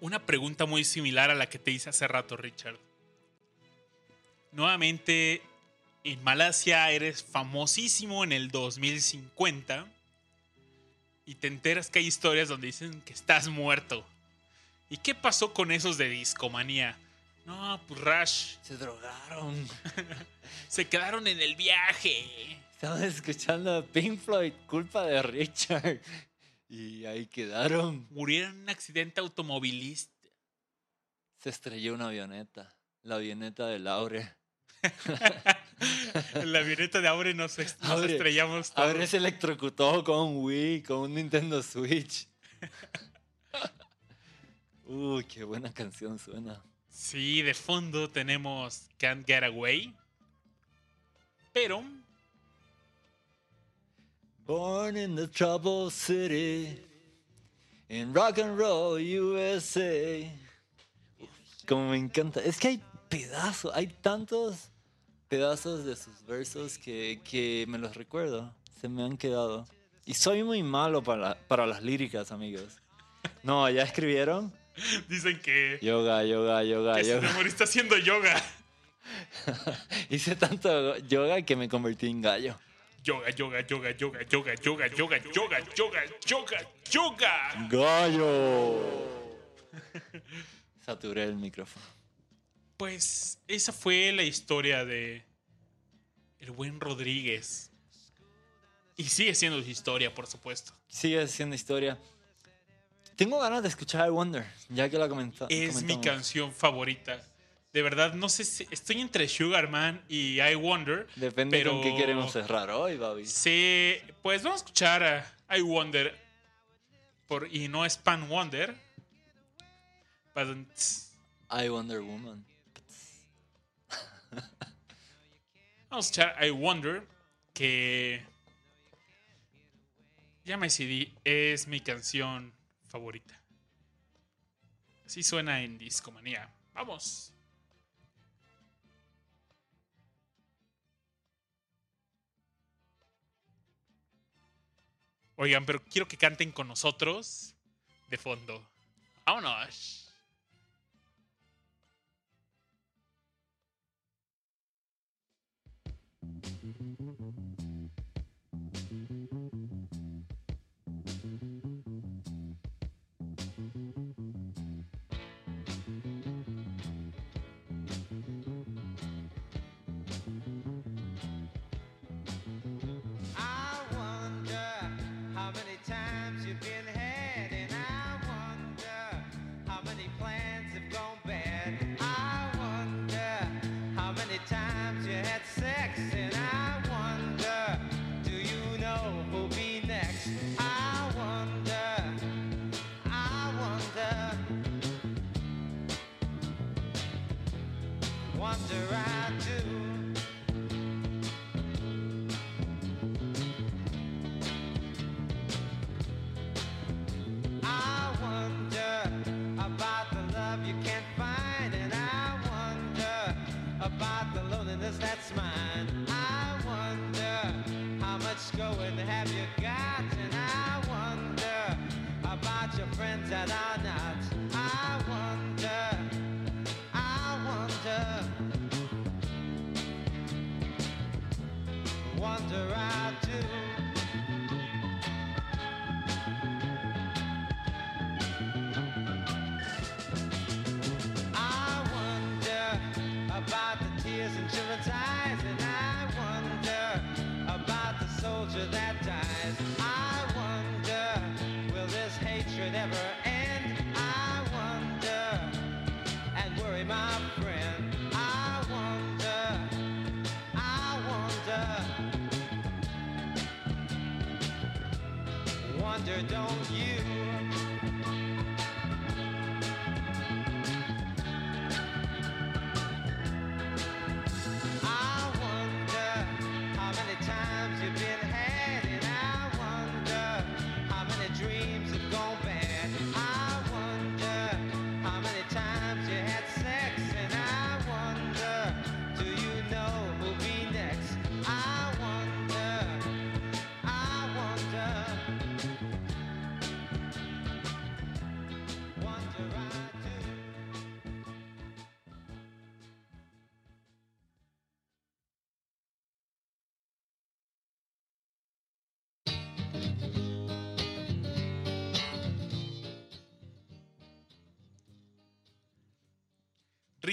Speaker 2: Una pregunta muy similar a la que te hice hace rato, Richard. Nuevamente, en Malasia eres famosísimo en el 2050 y te enteras que hay historias donde dicen que estás muerto. ¿Y qué pasó con esos de discomanía? No, pues Rush,
Speaker 1: Se drogaron.
Speaker 2: se quedaron en el viaje.
Speaker 1: Estaban escuchando a Pink Floyd, culpa de Richard. Y ahí quedaron.
Speaker 2: Murieron en un accidente automovilista.
Speaker 1: Se estrelló una avioneta. La avioneta de Laure.
Speaker 2: En la avioneta de Aure nos, est- nos
Speaker 1: Aure,
Speaker 2: estrellamos todos.
Speaker 1: Ahora se electrocutó con un Wii, con un Nintendo Switch. Uy, qué buena canción suena.
Speaker 2: Sí, de fondo tenemos Can't Get Away. Pero
Speaker 1: Born in the troubled city, in rock and roll USA. Como me encanta. Es que hay pedazos, hay tantos pedazos de sus versos que, que me los recuerdo. Se me han quedado. Y soy muy malo para, para las líricas, amigos. No, ¿ya escribieron?
Speaker 2: dicen que,
Speaker 1: Yoga, yoga, yoga,
Speaker 2: que
Speaker 1: yoga.
Speaker 2: moriste haciendo yoga.
Speaker 1: Hice tanto yoga que me convertí en gallo.
Speaker 2: Yoga, yoga, yoga, yoga, yoga, yoga, yoga, yoga, yoga, yoga, yoga.
Speaker 1: ¡Gallo! Saturé el micrófono.
Speaker 2: Pues esa fue la historia de el buen Rodríguez. Y sigue siendo su historia, por supuesto.
Speaker 1: Sigue siendo historia. Tengo ganas de escuchar I Wonder, ya que la comenta-
Speaker 2: Es mi
Speaker 1: comentamos.
Speaker 2: canción favorita. De verdad, no sé si estoy entre Sugarman y I Wonder.
Speaker 1: Depende
Speaker 2: pero
Speaker 1: con qué queremos cerrar hoy, Babi.
Speaker 2: Sí, pues vamos a escuchar a I Wonder. Por, y no es Pan Wonder. Padunts.
Speaker 1: I Wonder Woman.
Speaker 2: Vamos a escuchar I Wonder. Que. Ya me decidí. Es mi canción favorita. Así suena en Discomanía. Vamos. Oigan, pero quiero que canten con nosotros de fondo. Vámonos.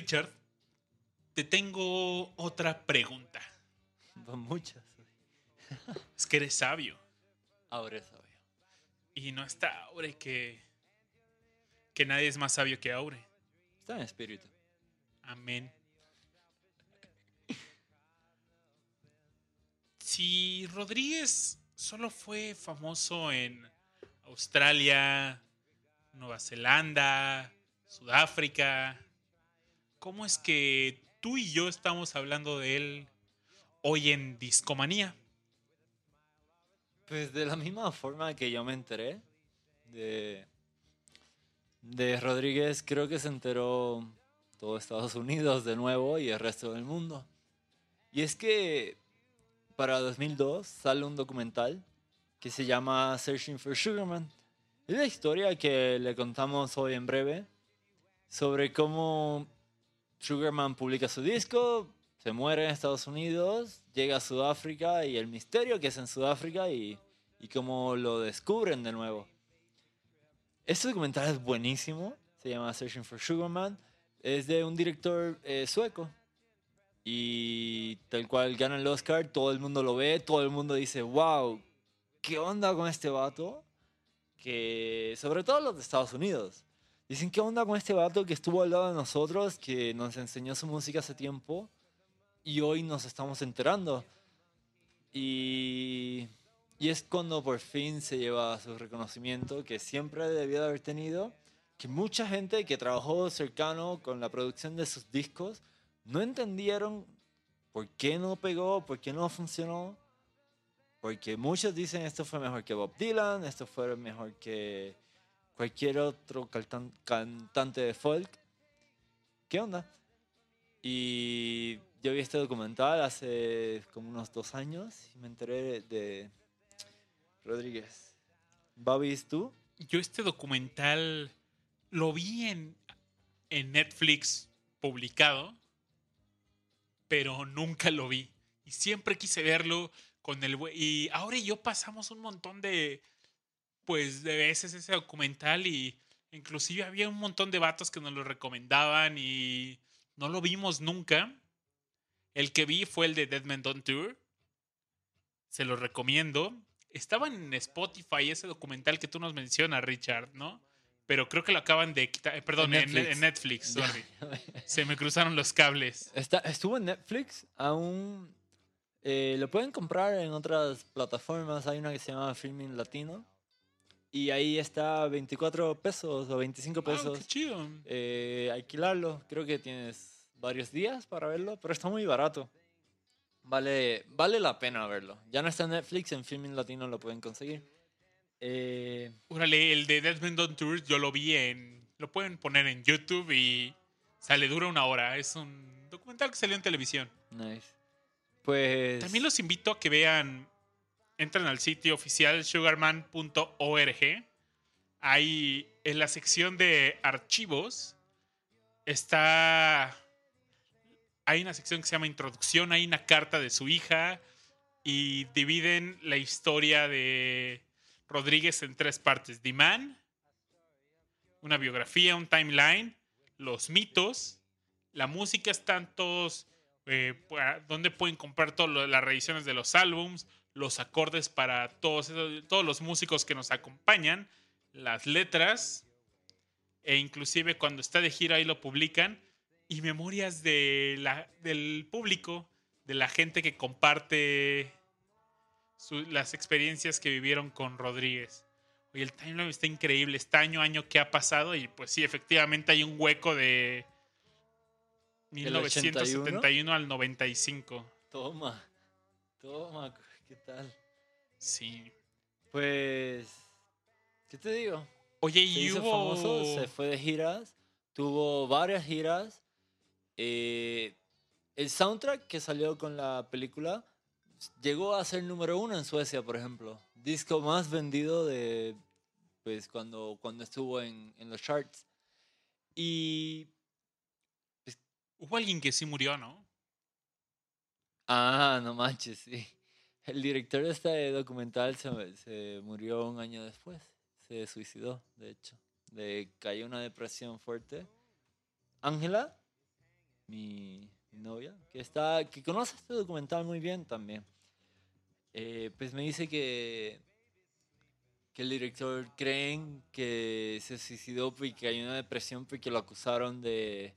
Speaker 2: Richard, te tengo otra pregunta.
Speaker 1: Muchas.
Speaker 2: Es que eres sabio.
Speaker 1: Ahora es sabio.
Speaker 2: Y no está Aure que. que nadie es más sabio que Aure.
Speaker 1: Está en espíritu.
Speaker 2: Amén. Si Rodríguez solo fue famoso en Australia, Nueva Zelanda, Sudáfrica, ¿cómo es que tú y yo estamos hablando de él hoy en Discomanía?
Speaker 1: Pues de la misma forma que yo me enteré de, de Rodríguez, creo que se enteró todo Estados Unidos de nuevo y el resto del mundo. Y es que para 2002 sale un documental que se llama Searching for Sugarman. Es la historia que le contamos hoy en breve sobre cómo Sugarman publica su disco, se muere en Estados Unidos, llega a Sudáfrica y el misterio que es en Sudáfrica y, y cómo lo descubren de nuevo. Este documental es buenísimo, se llama Searching for Sugarman, es de un director eh, sueco y tal cual gana el Oscar, todo el mundo lo ve, todo el mundo dice, wow, ¿qué onda con este vato? Que sobre todo los de Estados Unidos. Dicen, ¿qué onda con este vato que estuvo al lado de nosotros, que nos enseñó su música hace tiempo y hoy nos estamos enterando? Y, y es cuando por fin se lleva su reconocimiento que siempre debió de haber tenido, que mucha gente que trabajó cercano con la producción de sus discos no entendieron por qué no pegó, por qué no funcionó. Porque muchos dicen esto fue mejor que Bob Dylan, esto fue mejor que cualquier otro cantan- cantante de folk. ¿Qué onda? Y yo vi este documental hace como unos dos años y me enteré de Rodríguez. ¿Babis tú?
Speaker 2: Yo este documental lo vi en, en Netflix publicado, pero nunca lo vi. Y siempre quise verlo con el... Y ahora y yo pasamos un montón de, pues, de veces ese documental y inclusive había un montón de vatos que nos lo recomendaban y no lo vimos nunca. El que vi fue el de Dead Man Don't Tour. Se lo recomiendo. Estaba en Spotify ese documental que tú nos mencionas, Richard, ¿no? Pero creo que lo acaban de quitar. eh, Perdón,
Speaker 1: En
Speaker 2: en
Speaker 1: Netflix.
Speaker 2: en Netflix, sorry. Se me cruzaron los cables.
Speaker 1: Está, estuvo en Netflix, aún eh, lo pueden comprar en otras plataformas. Hay una que se llama Filming Latino y ahí está 24 pesos o 25
Speaker 2: Ah,
Speaker 1: pesos.
Speaker 2: qué chido.
Speaker 1: eh, alquilarlo. Creo que tienes varios días para verlo, pero está muy barato. Vale, vale la pena verlo. Ya no está en Netflix, en Filming Latino lo pueden conseguir. Eh,
Speaker 2: Órale, el de Dead Man Don't Tour yo lo vi en. Lo pueden poner en YouTube y sale, dura una hora. Es un documental que salió en televisión.
Speaker 1: nice. Pues.
Speaker 2: También los invito a que vean entran al sitio oficial sugarman.org. Ahí en la sección de archivos está... Hay una sección que se llama Introducción, hay una carta de su hija y dividen la historia de Rodríguez en tres partes. The Man, una biografía, un timeline, los mitos, la música están todos, eh, donde pueden comprar todas las reediciones de los álbums, los acordes para todos, todos los músicos que nos acompañan, las letras, e inclusive cuando está de gira ahí lo publican, y memorias de la, del público, de la gente que comparte su- las experiencias que vivieron con Rodríguez. Oye, el timeline está increíble. Está año a año que ha pasado. Y pues sí, efectivamente hay un hueco de
Speaker 1: ¿Del
Speaker 2: 1971 al 95.
Speaker 1: Toma, toma, ¿qué tal?
Speaker 2: Sí.
Speaker 1: Pues, ¿qué te digo?
Speaker 2: Oye,
Speaker 1: Se
Speaker 2: y
Speaker 1: hizo
Speaker 2: hubo.
Speaker 1: famoso, se fue de giras, tuvo varias giras. eh, el soundtrack que salió con la película llegó a ser número uno en Suecia, por ejemplo. Disco más vendido de, pues, cuando, cuando estuvo en, en los charts. Y,
Speaker 2: Hubo alguien que sí murió, ¿no?
Speaker 1: ah, no manches, sí. El director de este documental se, se murió un año después. Se suicidó, de hecho. Le cayó una depresión fuerte. Ángela, mi, novia, que, está, que conoce este documental muy bien también, eh, pues me dice que, que el director creen que se suicidó porque en una depresión porque lo acusaron de,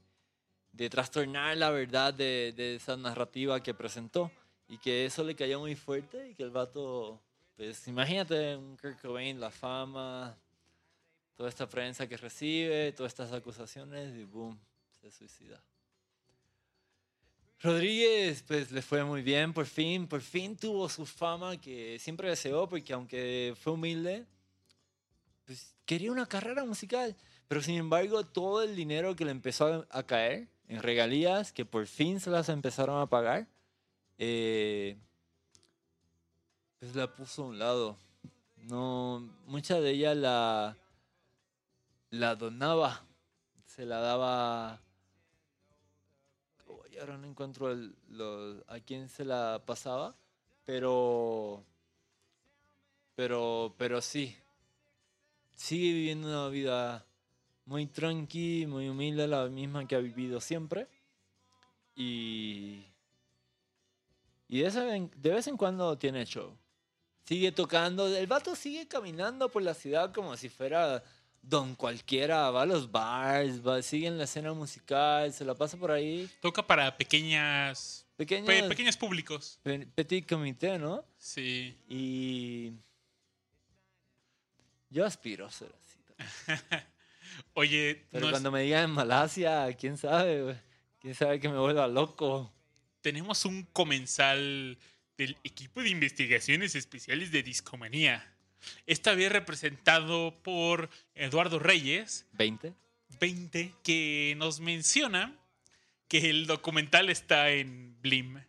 Speaker 1: de trastornar la verdad de, de esa narrativa que presentó y que eso le cayó muy fuerte y que el vato, pues imagínate un Kurt Cobain, la fama, toda esta prensa que recibe, todas estas acusaciones y boom, se suicida. Rodríguez, pues le fue muy bien, por fin, por fin tuvo su fama que siempre deseó, porque aunque fue humilde, pues quería una carrera musical. Pero sin embargo, todo el dinero que le empezó a- caer en regalías, que por fin se las empezaron a pagar, eh, pues la puso a un lado. No, mucha de ella la, la donaba, se la daba. Ahora no encuentro a quién se la pasaba, pero, pero, pero sí, sigue viviendo una vida muy tranqui, muy humilde, la misma que ha vivido siempre. Y, y de, vez en, de vez en cuando tiene show. Sigue tocando, el vato sigue caminando por la ciudad como si fuera don cualquiera, va a los bars, va, sigue en la escena musical, se la pasa por ahí.
Speaker 2: Toca para pequeñas.
Speaker 1: Pequeños,
Speaker 2: pe- pequeños públicos.
Speaker 1: pe- petit comité, ¿no?
Speaker 2: Sí.
Speaker 1: Y yo aspiro a ser así. también.
Speaker 2: Oye,
Speaker 1: Pero cuando me digan en Malasia, quién sabe, quién sabe que me vuelva loco.
Speaker 2: Tenemos un comensal del equipo de investigaciones especiales de Discomanía. Esta vez representado por Eduardo Reyes,
Speaker 1: 20.
Speaker 2: 20, que nos menciona que el documental está en Blim.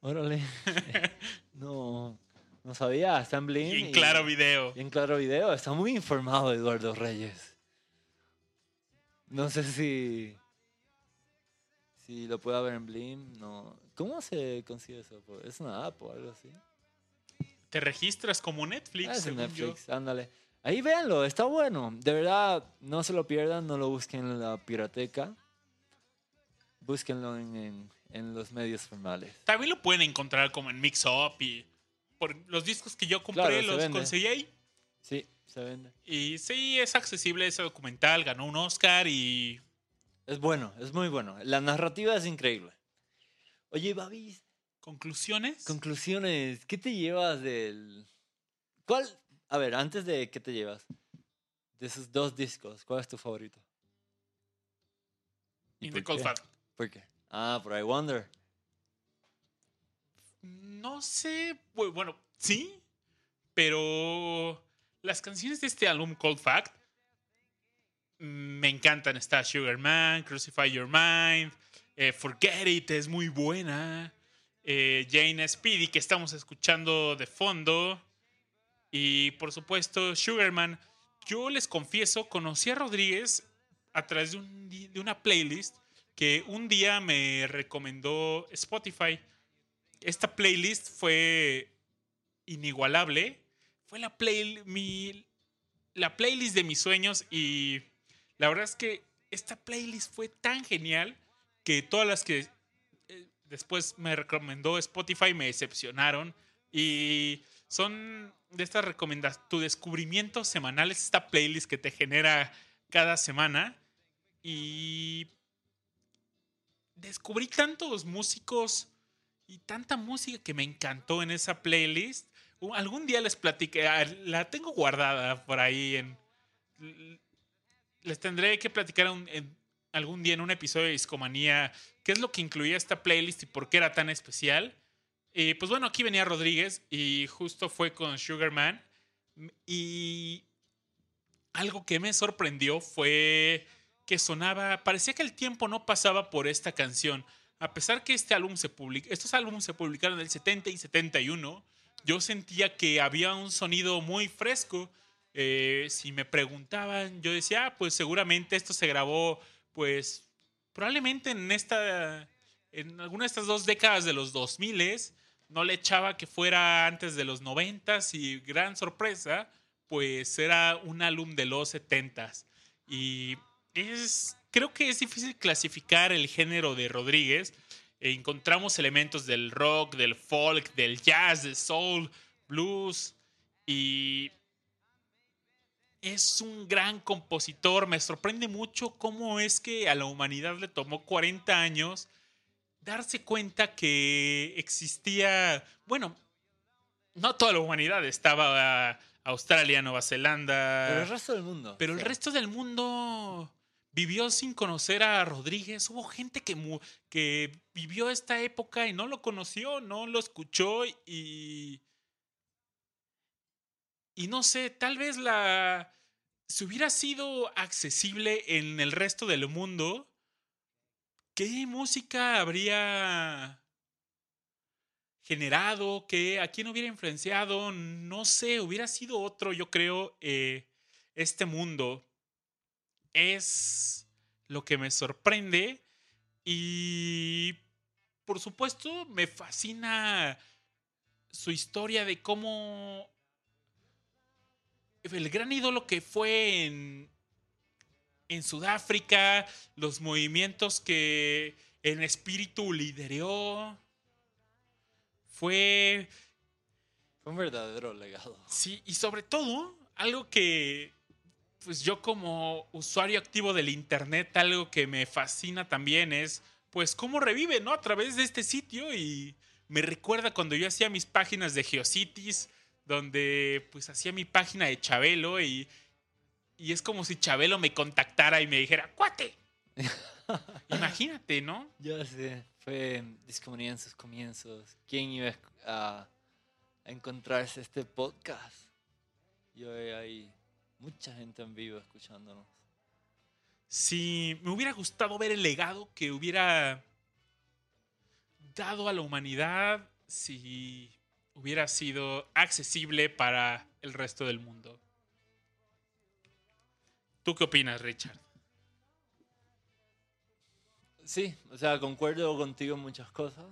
Speaker 1: Órale. no, no sabía, está en Blin.
Speaker 2: Y en
Speaker 1: y-
Speaker 2: claro video.
Speaker 1: y en claro video, está muy informado Eduardo Reyes. No sé si si lo pueda ver en Blim, no. ¿Cómo se consigue eso? ¿Por- ¿Es una app o algo así?
Speaker 2: Te registras como Netflix,
Speaker 1: Ah, es
Speaker 2: yo.
Speaker 1: Netflix, ándale. Ahí véanlo, está bueno. De verdad, no se lo pierdan, no lo busquen en la pirateca. Búsquenlo en, en- en los medios formales.
Speaker 2: También lo pueden encontrar como en Mix Up y por los discos que yo compré
Speaker 1: Claro,
Speaker 2: los conseguí ahí.
Speaker 1: Sí, se vende.
Speaker 2: Y sí, es accesible ese documental, ganó un Oscar y
Speaker 1: Es bueno, es muy bueno. La narrativa es increíble. Oye, Babis,
Speaker 2: conclusiones.
Speaker 1: conclusiones. ¿Qué te llevas del. ¿Cuál? A ver, antes de qué te llevas. De esos dos discos, ¿cuál es tu favorito? ¿Y
Speaker 2: In
Speaker 1: por
Speaker 2: the Cold
Speaker 1: qué?
Speaker 2: Fat.
Speaker 1: ¿Por qué? Ah, por I Wonder.
Speaker 2: No sé, bu- bueno, sí, pero las canciones de este álbum Cold Fact me encantan. Está Sugar Man, Crucify Your Mind, eh, Forget It es muy buena. eh, Jane Speedy, que estamos escuchando de fondo. Y por supuesto, Sugarman. Yo les confieso, conocí a Rodríguez a través de, una playlist que un día me recomendó Spotify. Esta playlist fue inigualable. Fue la, la playlist de mis sueños y la verdad es que esta playlist fue tan genial que todas las que eh, después me recomendó Spotify me decepcionaron y son de estas recomendaciones, tu descubrimiento semanal es esta playlist que te genera cada semana y descubrí tantos músicos y tanta música que me encantó en esa playlist. Algún día les platiqué, ah, la tengo guardada por ahí en... Les tendré que platicar algún día en un episodio de Discomanía qué es lo que incluía esta playlist y por qué era tan especial. Eh, pues bueno, aquí venía Rodríguez y justo fue con Sugarman. Y algo que me sorprendió fue que sonaba, parecía que el tiempo no pasaba por esta canción. A pesar que este álbum se publicó, estos álbumes se publicaron en el 70 y 71, yo sentía que había un sonido muy fresco. Eh, si me preguntaban, yo decía, ah, pues seguramente esto se grabó, pues probablemente en esta, en alguna de estas dos décadas de los 2000 no le echaba que fuera antes de los 90 y gran sorpresa, pues era un álbum de los 70s. Y es, creo que es difícil clasificar el género de Rodríguez. E encontramos elementos del rock, del folk, del jazz, del soul, blues y es un gran compositor. Me sorprende mucho cómo es que a la humanidad le tomó 40 años darse cuenta que existía, bueno, no toda la humanidad estaba Australia, Nueva Zelanda,
Speaker 1: Pero el resto del mundo.
Speaker 2: pero el resto del mundo vivió sin conocer a Rodríguez. Hubo gente que, que vivió esta época y no lo conoció, no lo escuchó y... Y no sé, tal vez la... Si hubiera sido accesible en el resto del mundo, ¿qué música habría generado? ¿Qué, ¿A quién hubiera influenciado? No sé, hubiera sido otro, yo creo, eh, este mundo. Es lo que me sorprende y, por supuesto, me fascina su historia de cómo el gran ídolo que fue en, en Sudáfrica, los movimientos que en espíritu lideró, fue,
Speaker 1: Fue un verdadero legado.
Speaker 2: sí, y sobre todo, algo que, pues yo como usuario activo del Internet, algo que me fascina también es, pues, cómo revive, ¿no? A través de este sitio y me recuerda cuando yo hacía mis páginas de Geocities, donde pues hacía mi página de Chabelo y, y es como si Chabelo me contactara y me dijera, cuate. Imagínate, ¿no?
Speaker 1: Ya sé, fue Discomunidad en sus comienzos. ¿Quién iba a a, encontrarse este podcast? Y hoy hay mucha gente en vivo escuchándonos.
Speaker 2: Si me hubiera gustado ver el legado que hubiera dado a la humanidad si hubiera sido accesible para el resto del mundo. ¿Tú qué opinas, Richard?
Speaker 1: Sí, o sea, concuerdo contigo en muchas cosas.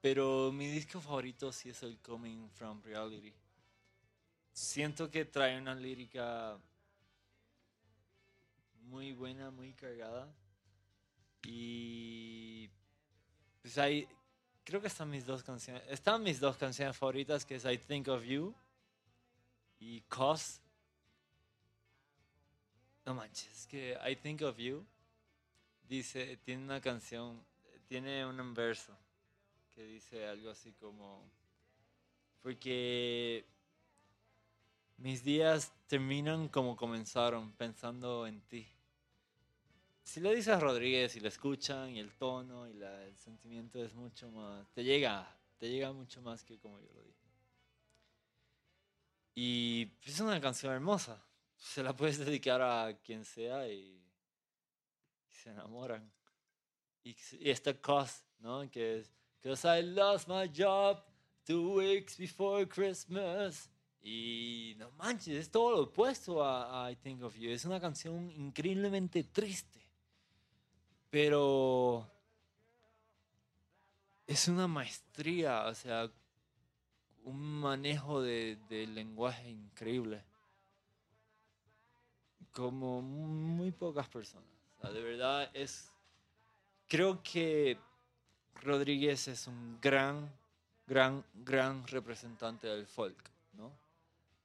Speaker 1: Pero mi disco favorito sí es el Coming From Reality. Siento que trae una lírica muy buena, muy cargada. Y pues hay, creo que están mis dos canciones, están mis dos canciones favoritas que es I Think of You y Cause. No manches, es que I Think of You dice, tiene una canción, tiene un verso que dice algo así como, porque mis días terminan como comenzaron, pensando en ti. Si lo dices Rodríguez y lo escuchan y el tono y la- el sentimiento es mucho más, te llega, te llega mucho más que como yo lo dije. Y es una canción hermosa, se la puedes dedicar a quien sea y y se enamoran. Y, y esta cause, ¿no? Que es, Cause I lost my job two weeks before Christmas. Y no manches, es todo lo opuesto a, a I Think of You. Es una canción increíblemente triste. Pero es una maestría, o sea, un manejo de, de lenguaje increíble. Como muy pocas personas. De verdad es. Creo que Rodríguez es un gran, gran, gran representante del folk, ¿no?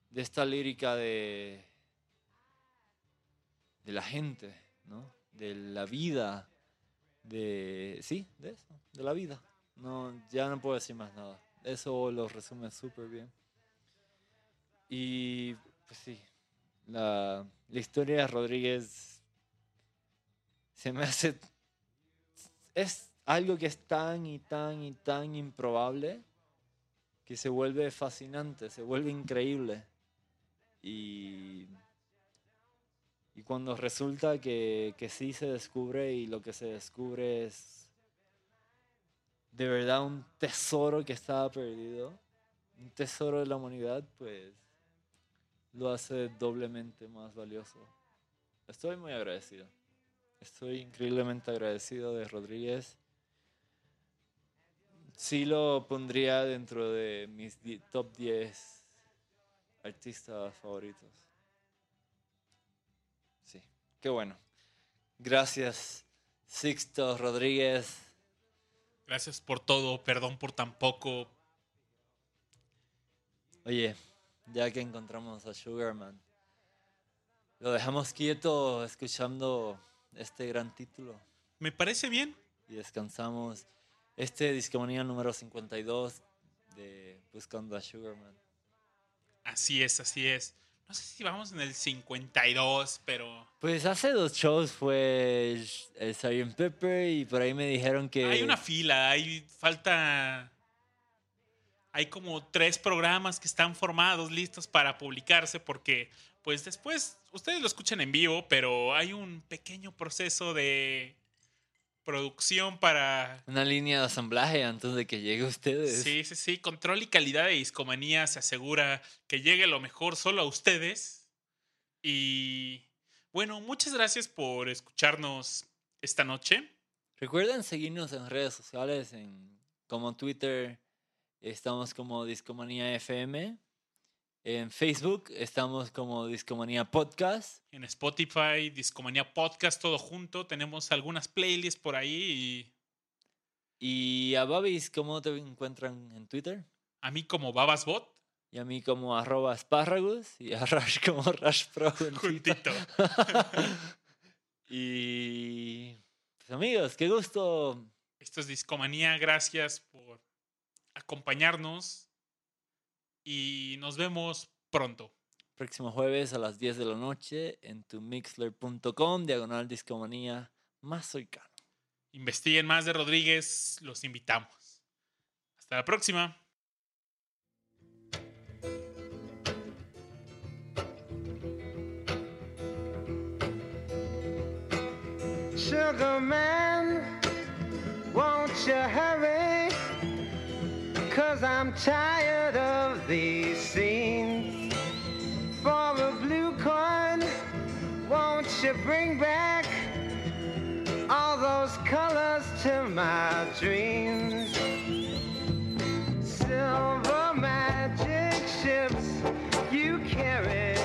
Speaker 1: De esta lírica de. de la gente, ¿no? De la vida. De. Sí, de eso, de la vida. No, ya no puedo decir más nada. Eso lo resume súper bien. Y pues sí, la, la historia de Rodríguez se me hace... Es algo que es tan y tan y tan improbable que se vuelve fascinante, se vuelve increíble. Y, y cuando resulta que, que sí se descubre y lo que se descubre es de verdad un tesoro que estaba perdido, un tesoro de la humanidad, pues lo hace doblemente más valioso. Estoy muy agradecido. Estoy increíblemente agradecido de Rodríguez. Sí lo pondría dentro de mis top 10 artistas favoritos. Qué bueno. Gracias, Sixto Rodríguez.
Speaker 2: Gracias por todo, perdón por tan poco.
Speaker 1: Oye, ya que encontramos a Sugarman, lo dejamos quieto escuchando este gran título
Speaker 2: Me parece bien.
Speaker 1: y descansamos este Discomanía número 52 de Buscando a Sugarman.
Speaker 2: Así es, así es. No sé si vamos en el 52, pero
Speaker 1: Pues hace dos shows fue el Sgt. Pepper y por ahí me dijeron que...
Speaker 2: hay una fila, hay falta... Hay como tres programas que están formados, listos para publicarse, porque pues después ustedes lo escuchan en vivo, pero hay un pequeño proceso de producción para
Speaker 1: Una línea de asamblaje antes de que llegue ustedes.
Speaker 2: Sí, sí, sí. Control y calidad de discomanía se asegura que llegue lo mejor solo a ustedes. Y bueno, muchas gracias por escucharnos esta noche.
Speaker 1: Recuerden seguirnos en redes sociales, en, como Twitter, estamos como Discomanía FM. En Facebook estamos como Discomanía Podcast.
Speaker 2: En Spotify, Discomanía Podcast, todo junto. Tenemos algunas playlists por ahí. Y
Speaker 1: Y a Babis, ¿cómo te encuentran en Twitter?
Speaker 2: a mí como Babasbot,
Speaker 1: Y a mí como arroba espárragos y a Rash como Rash Pro. juntito.
Speaker 2: juntito.
Speaker 1: y pues amigos, qué gusto.
Speaker 2: Esto es Discomanía. Gracias por acompañarnos. Y nos vemos pronto.
Speaker 1: Próximo jueves a las 10 de la noche en tu mixler.com, diagonal discomanía más cercano.
Speaker 2: investiguen más de Rodríguez, los invitamos. Hasta la próxima.
Speaker 3: Sugar man, won't you hurry? Cause I'm tired of these scenes. For a blue coin, won't you bring back all those colors to my dreams? Silver magic ships you carry,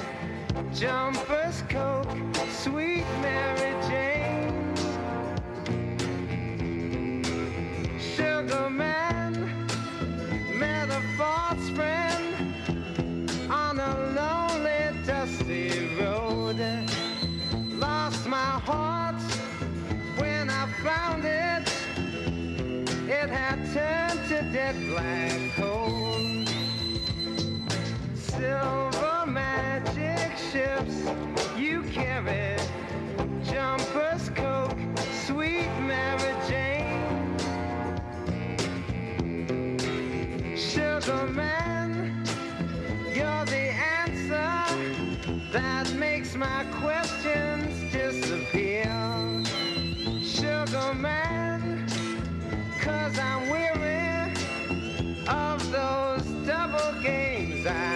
Speaker 3: jumpers, coke, Jumpers, coke, sweet Mary Jane. Sugar man, you're the answer that makes my questions disappear. Sugar man, i I'm weary of those double games I